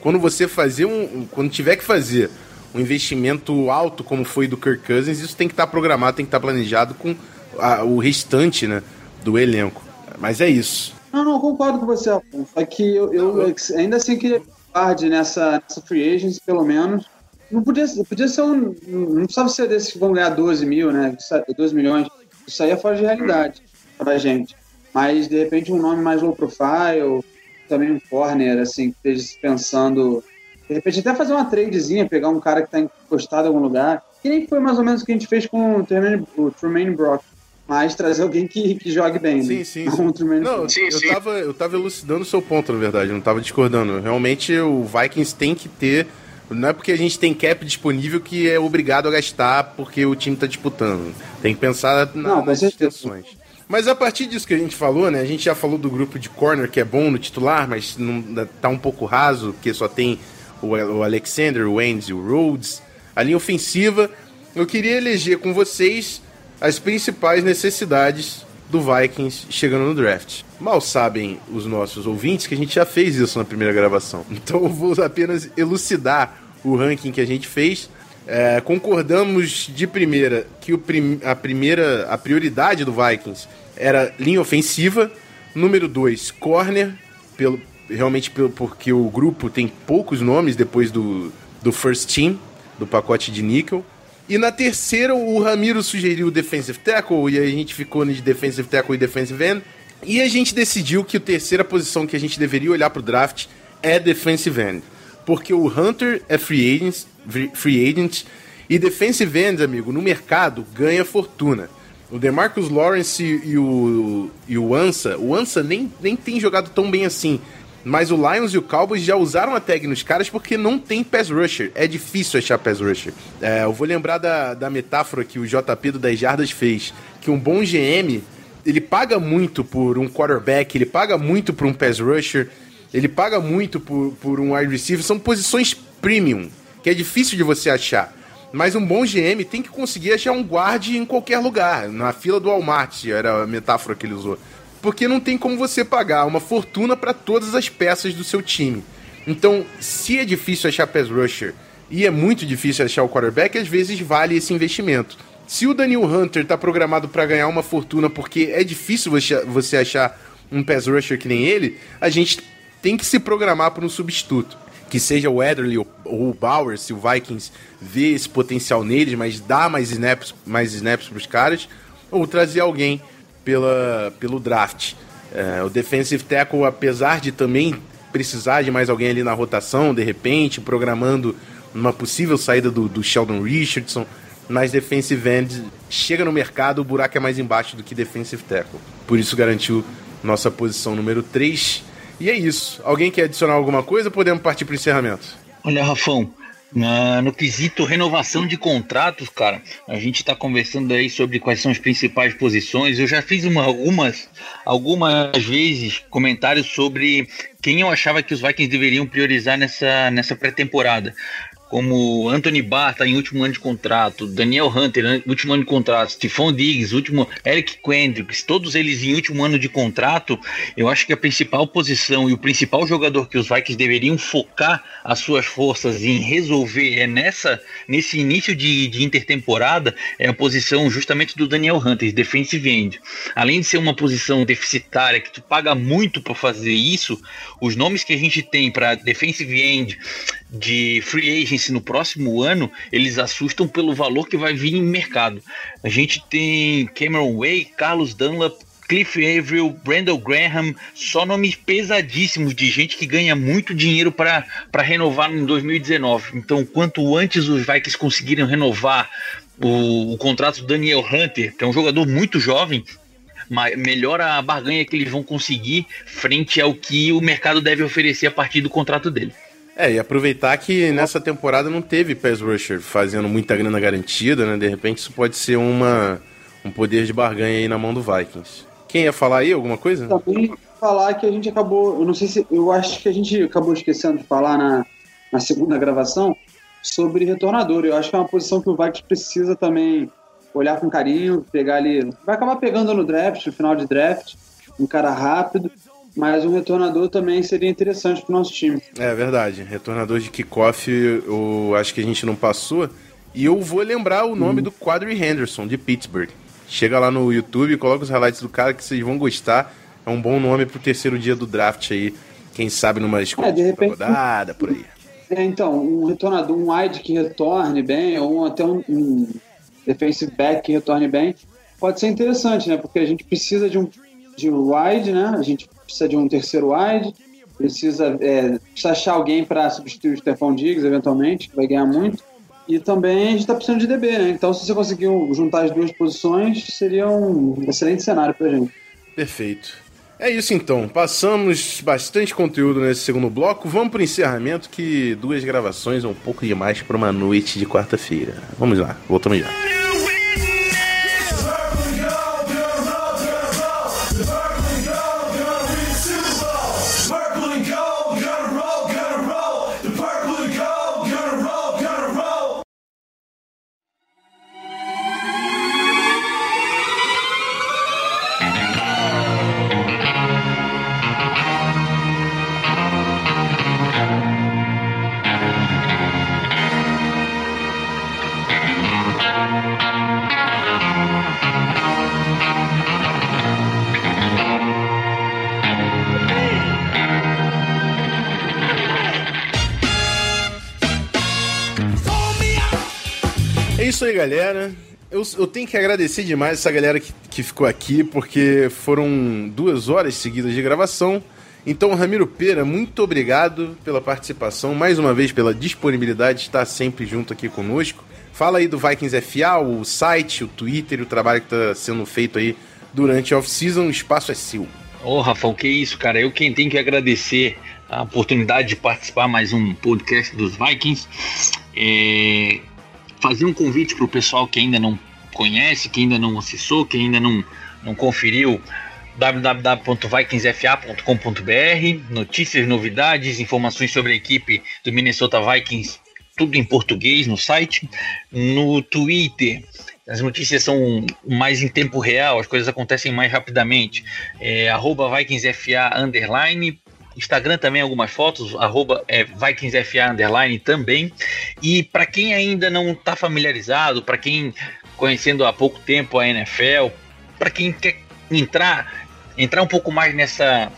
quando você fazer um. Quando tiver que fazer um investimento alto, como foi do Kirk Cousins, isso tem que estar tá programado, tem que estar tá planejado com a, o restante né, do elenco. Mas é isso. Não, não, concordo com você, Afonso. É que eu, eu ainda assim queria tarde nessa, nessa free agency, pelo menos. Não podia, podia ser um. Não precisava ser desses que vão ganhar 12 mil, né? 12 milhões. Isso aí é fora de realidade pra gente. Mas, de repente, um nome mais low profile, também um corner, assim, que esteja pensando. De repente, até fazer uma tradezinha, pegar um cara que está encostado em algum lugar. Que nem foi mais ou menos o que a gente fez com o Tremaine, o Tremaine Brock. Mas trazer alguém que, que jogue bem. Sim, né? sim. sim. Um não, sim, eu, sim. Tava, eu tava elucidando o seu ponto, na verdade, não tava discordando. Realmente o Vikings tem que ter. Não é porque a gente tem cap disponível que é obrigado a gastar porque o time tá disputando. Tem que pensar na, não, nas extensões. Mas a partir disso que a gente falou, né? A gente já falou do grupo de corner que é bom no titular, mas não, tá um pouco raso, porque só tem o, o Alexander, o Wendy e o Rhodes. A linha ofensiva, eu queria eleger com vocês as principais necessidades do Vikings chegando no draft. Mal sabem os nossos ouvintes que a gente já fez isso na primeira gravação. Então eu vou apenas elucidar o ranking que a gente fez é, concordamos de primeira que prim a primeira, a prioridade do Vikings era linha ofensiva. Número 2, corner, pelo, realmente pelo, porque o grupo tem poucos nomes depois do, do first team, do pacote de níquel. E na terceira, o Ramiro sugeriu defensive tackle, e a gente ficou de defensive tackle e defensive end. E a gente decidiu que a terceira posição que a gente deveria olhar para o draft é defensive end. Porque o Hunter é free agent, free agent. E defensive end, amigo, no mercado ganha fortuna. O DeMarcus Lawrence e o, e o Ansa, o Ansa nem, nem tem jogado tão bem assim. Mas o Lions e o Cowboys já usaram a tag nos caras porque não tem pass rusher. É difícil achar pass rusher. É, eu vou lembrar da, da metáfora que o JP do 10 Jardas fez. Que um bom GM, ele paga muito por um quarterback, ele paga muito por um pass rusher, ele paga muito por, por um wide receiver. São posições premium que é difícil de você achar. Mas um bom GM tem que conseguir achar um guarde em qualquer lugar, na fila do Walmart, era a metáfora que ele usou. Porque não tem como você pagar uma fortuna para todas as peças do seu time. Então, se é difícil achar pass rusher e é muito difícil achar o quarterback, às vezes vale esse investimento. Se o Daniel Hunter está programado para ganhar uma fortuna porque é difícil você achar um pass rusher que nem ele, a gente tem que se programar para um substituto que seja o Ederly ou, o Bauer, se o Vikings vê esse potencial neles, mas dá mais snaps, mais snaps para os caras, ou trazer alguém pela, pelo draft. É, o defensive tackle, apesar de também precisar de mais alguém ali na rotação, de repente, programando uma possível saída do, do Sheldon Richardson, mas defensive end chega no mercado, o buraco é mais embaixo do que defensive tackle. Por isso garantiu nossa posição número 3 e é isso. Alguém quer adicionar alguma coisa podemos partir para o encerramento? Olha, Rafão, Na, no quesito renovação de contratos, cara, a gente está conversando aí sobre quais são as principais posições. Eu já fiz uma, algumas, algumas vezes comentários sobre quem eu achava que os Vikings deveriam priorizar nessa, nessa pré-temporada como Anthony Barr está em último ano de contrato, Daniel Hunter, último ano de contrato, Stephon Diggs, último, Eric Kendricks, todos eles em último ano de contrato, eu acho que a principal posição e o principal jogador que os Vikings deveriam focar as suas forças em resolver é nessa, nesse início de, de intertemporada, é a posição justamente do Daniel Hunter, defensive end. Além de ser uma posição deficitária que tu paga muito para fazer isso, os nomes que a gente tem para defensive end de free agents no próximo ano, eles assustam pelo valor que vai vir em mercado. A gente tem Cameron Way, Carlos Dunlap, Cliff Averill, Brandon Graham, só nomes pesadíssimos de gente que ganha muito dinheiro para renovar em 2019. Então, quanto antes os Vikings conseguirem renovar o, o contrato do Daniel Hunter, que é um jogador muito jovem, melhora a barganha que eles vão conseguir frente ao que o mercado deve oferecer a partir do contrato dele. É, e aproveitar que nessa temporada não teve pass rusher fazendo muita grana garantida, né? De repente isso pode ser uma, um poder de barganha aí na mão do Vikings. Quem ia falar aí alguma coisa? Também falar que a gente acabou, eu não sei se, eu acho que a gente acabou esquecendo de falar na, na segunda gravação sobre retornador. Eu acho que é uma posição que o Vikings precisa também olhar com carinho, pegar ali, vai acabar pegando no draft, no final de draft, um cara rápido mas um retornador também seria interessante para o nosso time. É verdade. Retornador de kickoff, eu acho que a gente não passou. E eu vou lembrar o nome hum. do Quadri Henderson, de Pittsburgh. Chega lá no YouTube, coloca os highlights do cara que vocês vão gostar. É um bom nome pro terceiro dia do draft aí. Quem sabe numa escolha é, de repente, rodada, por aí. É, então, um retornador, um wide que retorne bem, ou até um, um defensive back que retorne bem, pode ser interessante, né? Porque a gente precisa de um de wide, né? A gente precisa de um terceiro wide, precisa, é, precisa achar alguém para substituir o Stefan Diggs, eventualmente, que vai ganhar muito. E também a gente está precisando de DB, né? Então, se você conseguir juntar as duas posições, seria um excelente cenário para gente. Perfeito. É isso então. Passamos bastante conteúdo nesse segundo bloco. Vamos para o encerramento, que duas gravações é um pouco demais para uma noite de quarta-feira. Vamos lá, voltamos já. Galera. Eu, eu, tenho que agradecer demais essa galera que, que ficou aqui, porque foram duas horas seguidas de gravação. Então, Ramiro Pera, muito obrigado pela participação, mais uma vez pela disponibilidade de estar sempre junto aqui conosco. Fala aí do Vikings FA, o site, o Twitter, o trabalho que está sendo feito aí durante a off-season. O espaço é seu. Ô, oh, Rafael, que isso, cara. Eu quem tenho que agradecer a oportunidade de participar mais um podcast dos Vikings. É, fazer um convite para o pessoal que ainda não conhece, que ainda não acessou, que ainda não, não conferiu www.vikingsfa.com.br notícias, novidades, informações sobre a equipe do Minnesota Vikings, tudo em português no site. No Twitter, as notícias são mais em tempo real, as coisas acontecem mais rapidamente. É, arroba VikingsFA underline, Instagram também algumas fotos, arroba é, VikingsFA underline também. E para quem ainda não está familiarizado, para quem conhecendo há pouco tempo a NFL, para quem quer entrar, entrar um pouco mais nessa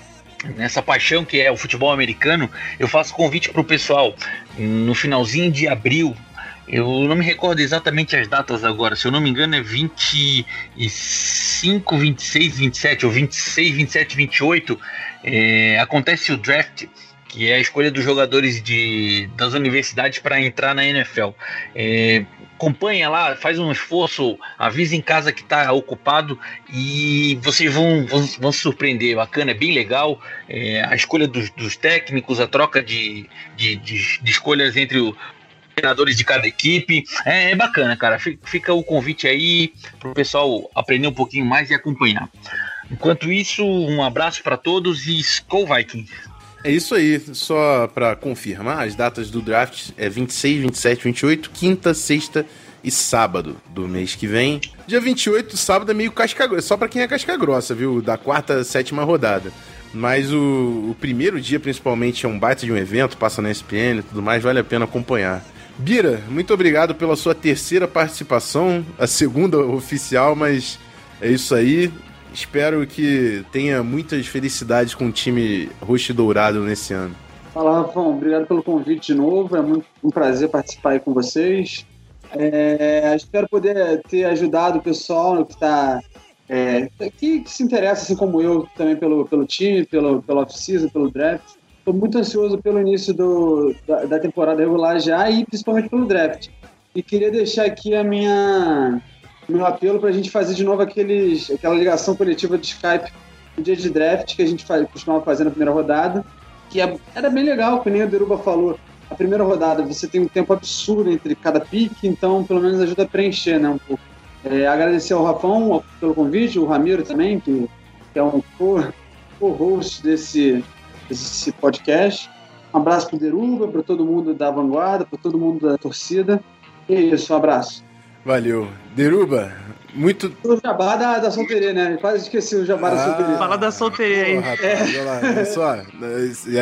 nessa paixão que é o futebol americano, eu faço convite para o pessoal no finalzinho de abril. Eu não me recordo exatamente as datas agora, se eu não me engano é 25, 26, 27 ou 26, 27, 28 é, acontece o draft, que é a escolha dos jogadores de, das universidades para entrar na NFL. É, acompanha lá, faz um esforço, avisa em casa que está ocupado e vocês vão, vão, vão, se surpreender. Bacana, é bem legal. É, a escolha dos, dos, técnicos, a troca de, de, de, de escolhas entre o, treinadores de cada equipe. É, é, bacana, cara. Fica o convite aí pro pessoal aprender um pouquinho mais e acompanhar. Enquanto isso, um abraço para todos e Skull Vikings. É isso aí, só para confirmar, as datas do draft é 26, 27, 28, quinta, sexta e sábado do mês que vem. Dia 28, sábado é meio casca grossa, só para quem é casca grossa, viu? Da quarta, sétima rodada. Mas o, o, primeiro dia, principalmente, é um baita de um evento, passa na ESPN e tudo mais, vale a pena acompanhar. Bira, muito obrigado pela sua terceira participação, a segunda oficial, mas é isso aí. Espero que tenha muitas felicidades com o time roxo e dourado nesse ano. Fala, Rafão. Obrigado pelo convite de novo. É muito um prazer participar aí com vocês. É, espero poder ter ajudado o pessoal que está é, que, que, se interessa, assim como eu, também pelo, pelo time, pelo, pelo off-season, pelo draft. Estou muito ansioso pelo início do, da, da, temporada regular já e principalmente pelo draft. E queria deixar aqui a minha meu apelo para a gente fazer de novo aqueles, aquela ligação coletiva de Skype no dia de draft que a gente faz, costumava fazer na primeira rodada, que é, era bem legal, que nem o Deruba falou. A primeira rodada você tem um tempo absurdo entre cada pique, então pelo menos ajuda a preencher né, um pouco. É, agradecer ao Rafão pelo convite, o Ramiro também, que, que é um co-host desse, desse podcast. Um abraço para o Deruba, para todo mundo da vanguarda, para todo mundo da torcida. E é isso, um abraço. Valeu. Deruba, muito. O jabá da, da solteria, né? Quase esqueci o jabá ah, da solteria. Fala da solteria aí. Rapaz, é. olha lá, olha só.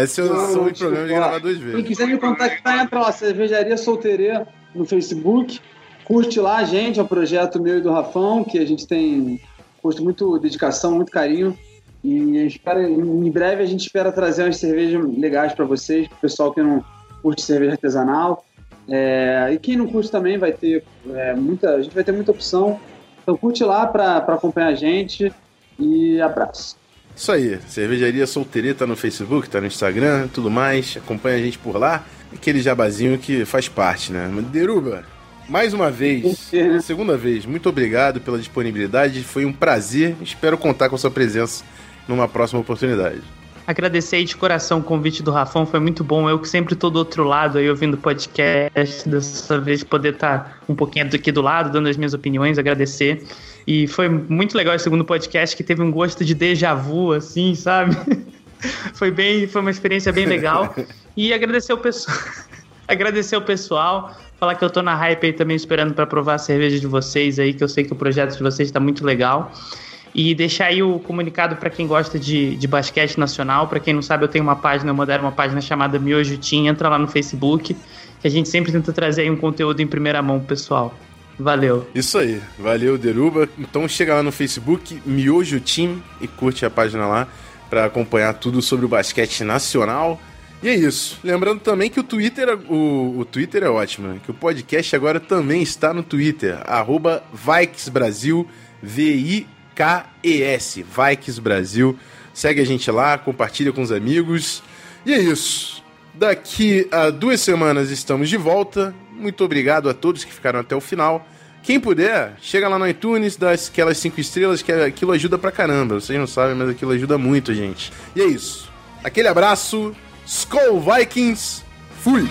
Esse é o não, tipo, de gravar duas vezes. Quem quiser me contactar, entra lá, Cervejaria Solteria no Facebook. Curte lá, gente. É um projeto meu e do Rafão, que a gente tem posto muito dedicação, muito carinho. E espera, em breve a gente espera trazer umas cervejas legais para vocês, pro pessoal que não curte cerveja artesanal. É, e quem não curte também vai ter é, muita. A gente vai ter muita opção. Então curte lá para acompanhar a gente e abraço. Isso aí, Cervejaria Solteireta no Facebook, tá no Instagram, tudo mais. Acompanha a gente por lá. Aquele jabazinho que faz parte, né? Deruba, mais uma vez, né? segunda vez, muito obrigado pela disponibilidade. Foi um prazer. Espero contar com a sua presença numa próxima oportunidade agradecer de coração o convite do Rafão, foi muito bom. Eu que sempre tô do outro lado aí ouvindo podcast, dessa vez poder estar tá um pouquinho aqui do lado, dando as minhas opiniões, agradecer. E foi muito legal esse segundo podcast que teve um gosto de déjà vu, assim, sabe? foi bem, foi uma experiência bem legal. E agradecer o pessoal. agradecer o pessoal, falar que eu tô na hype aí também esperando para provar a cerveja de vocês aí, que eu sei que o projeto de vocês está muito legal. E deixar aí o comunicado para quem gosta de, de basquete nacional. Para quem não sabe, eu tenho uma página, eu modero uma página chamada Miojo Team. Entra lá no Facebook, que a gente sempre tenta trazer aí um conteúdo em primeira mão pessoal. Valeu. Isso aí. Valeu, Deruba. Então chega lá no Facebook, Miojo Team, e curte a página lá para acompanhar tudo sobre o basquete nacional. E é isso. Lembrando também que o Twitter, o, o Twitter é ótimo, né? Que o podcast agora também está no Twitter, arroba Brasil, V-I KES, Vikes Brasil. Segue a gente lá, compartilha com os amigos. E é isso. Daqui a duas semanas estamos de volta. Muito obrigado a todos que ficaram até o final. Quem puder, chega lá no iTunes, dá aquelas cinco estrelas, que aquilo ajuda pra caramba. Vocês não sabem, mas aquilo ajuda muito, gente. E é isso. Aquele abraço. Skull Vikings. Fui!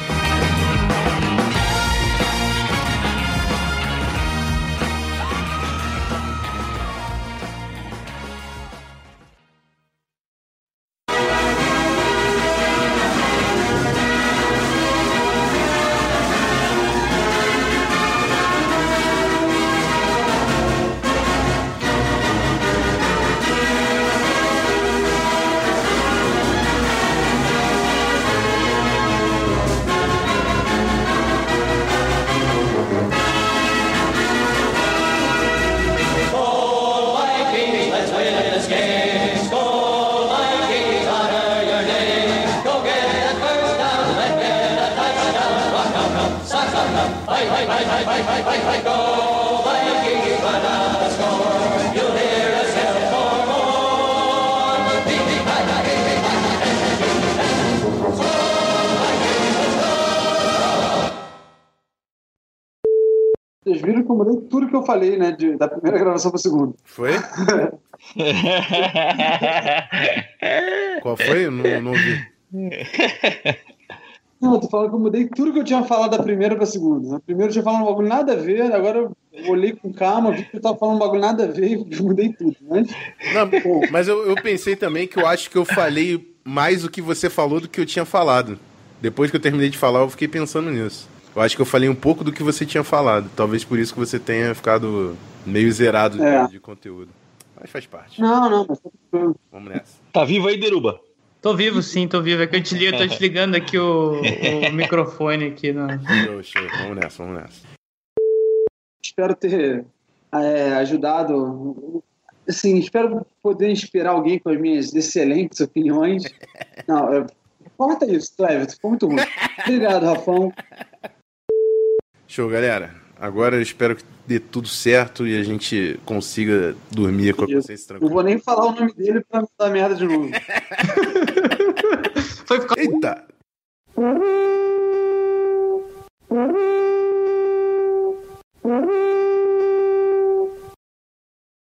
Falei, né? De, da primeira gravação para a segunda. Foi? Qual foi? Eu não, não ouvi. Não, eu tô falando que eu mudei tudo que eu tinha falado da primeira pra segunda. Na primeira eu tinha falado um bagulho nada a ver, agora eu olhei com calma, vi que eu tava falando um bagulho nada a ver e mudei tudo. Mas, Não, mas eu, eu pensei também que eu acho que eu falei mais o que você falou do que eu tinha falado. Depois que eu terminei de falar, eu fiquei pensando nisso. Eu acho que eu falei um pouco do que você tinha falado. Talvez por isso que você tenha ficado meio zerado de- É. de, conteúdo. Mas faz parte. não, não, mas tá tranquilo. Vamos nessa. Tá vivo aí, Deruba? Tô vivo, sim, tô vivo. É que eu, desligo, eu tô desligando aqui o, o microfone aqui. No... Show, show. Vamos nessa, vamos nessa. espero ter é, ajudado. Assim, espero poder inspirar alguém com as minhas excelentes opiniões. Não, é, corta isso, Cleber, ficou muito ruim. Obrigado, Rafão. Show, galera. Agora eu espero que dê tudo certo e a gente consiga dormir com a consciência tranquila. Vou nem falar o nome dele pra não dar merda de novo. Foi. Eita!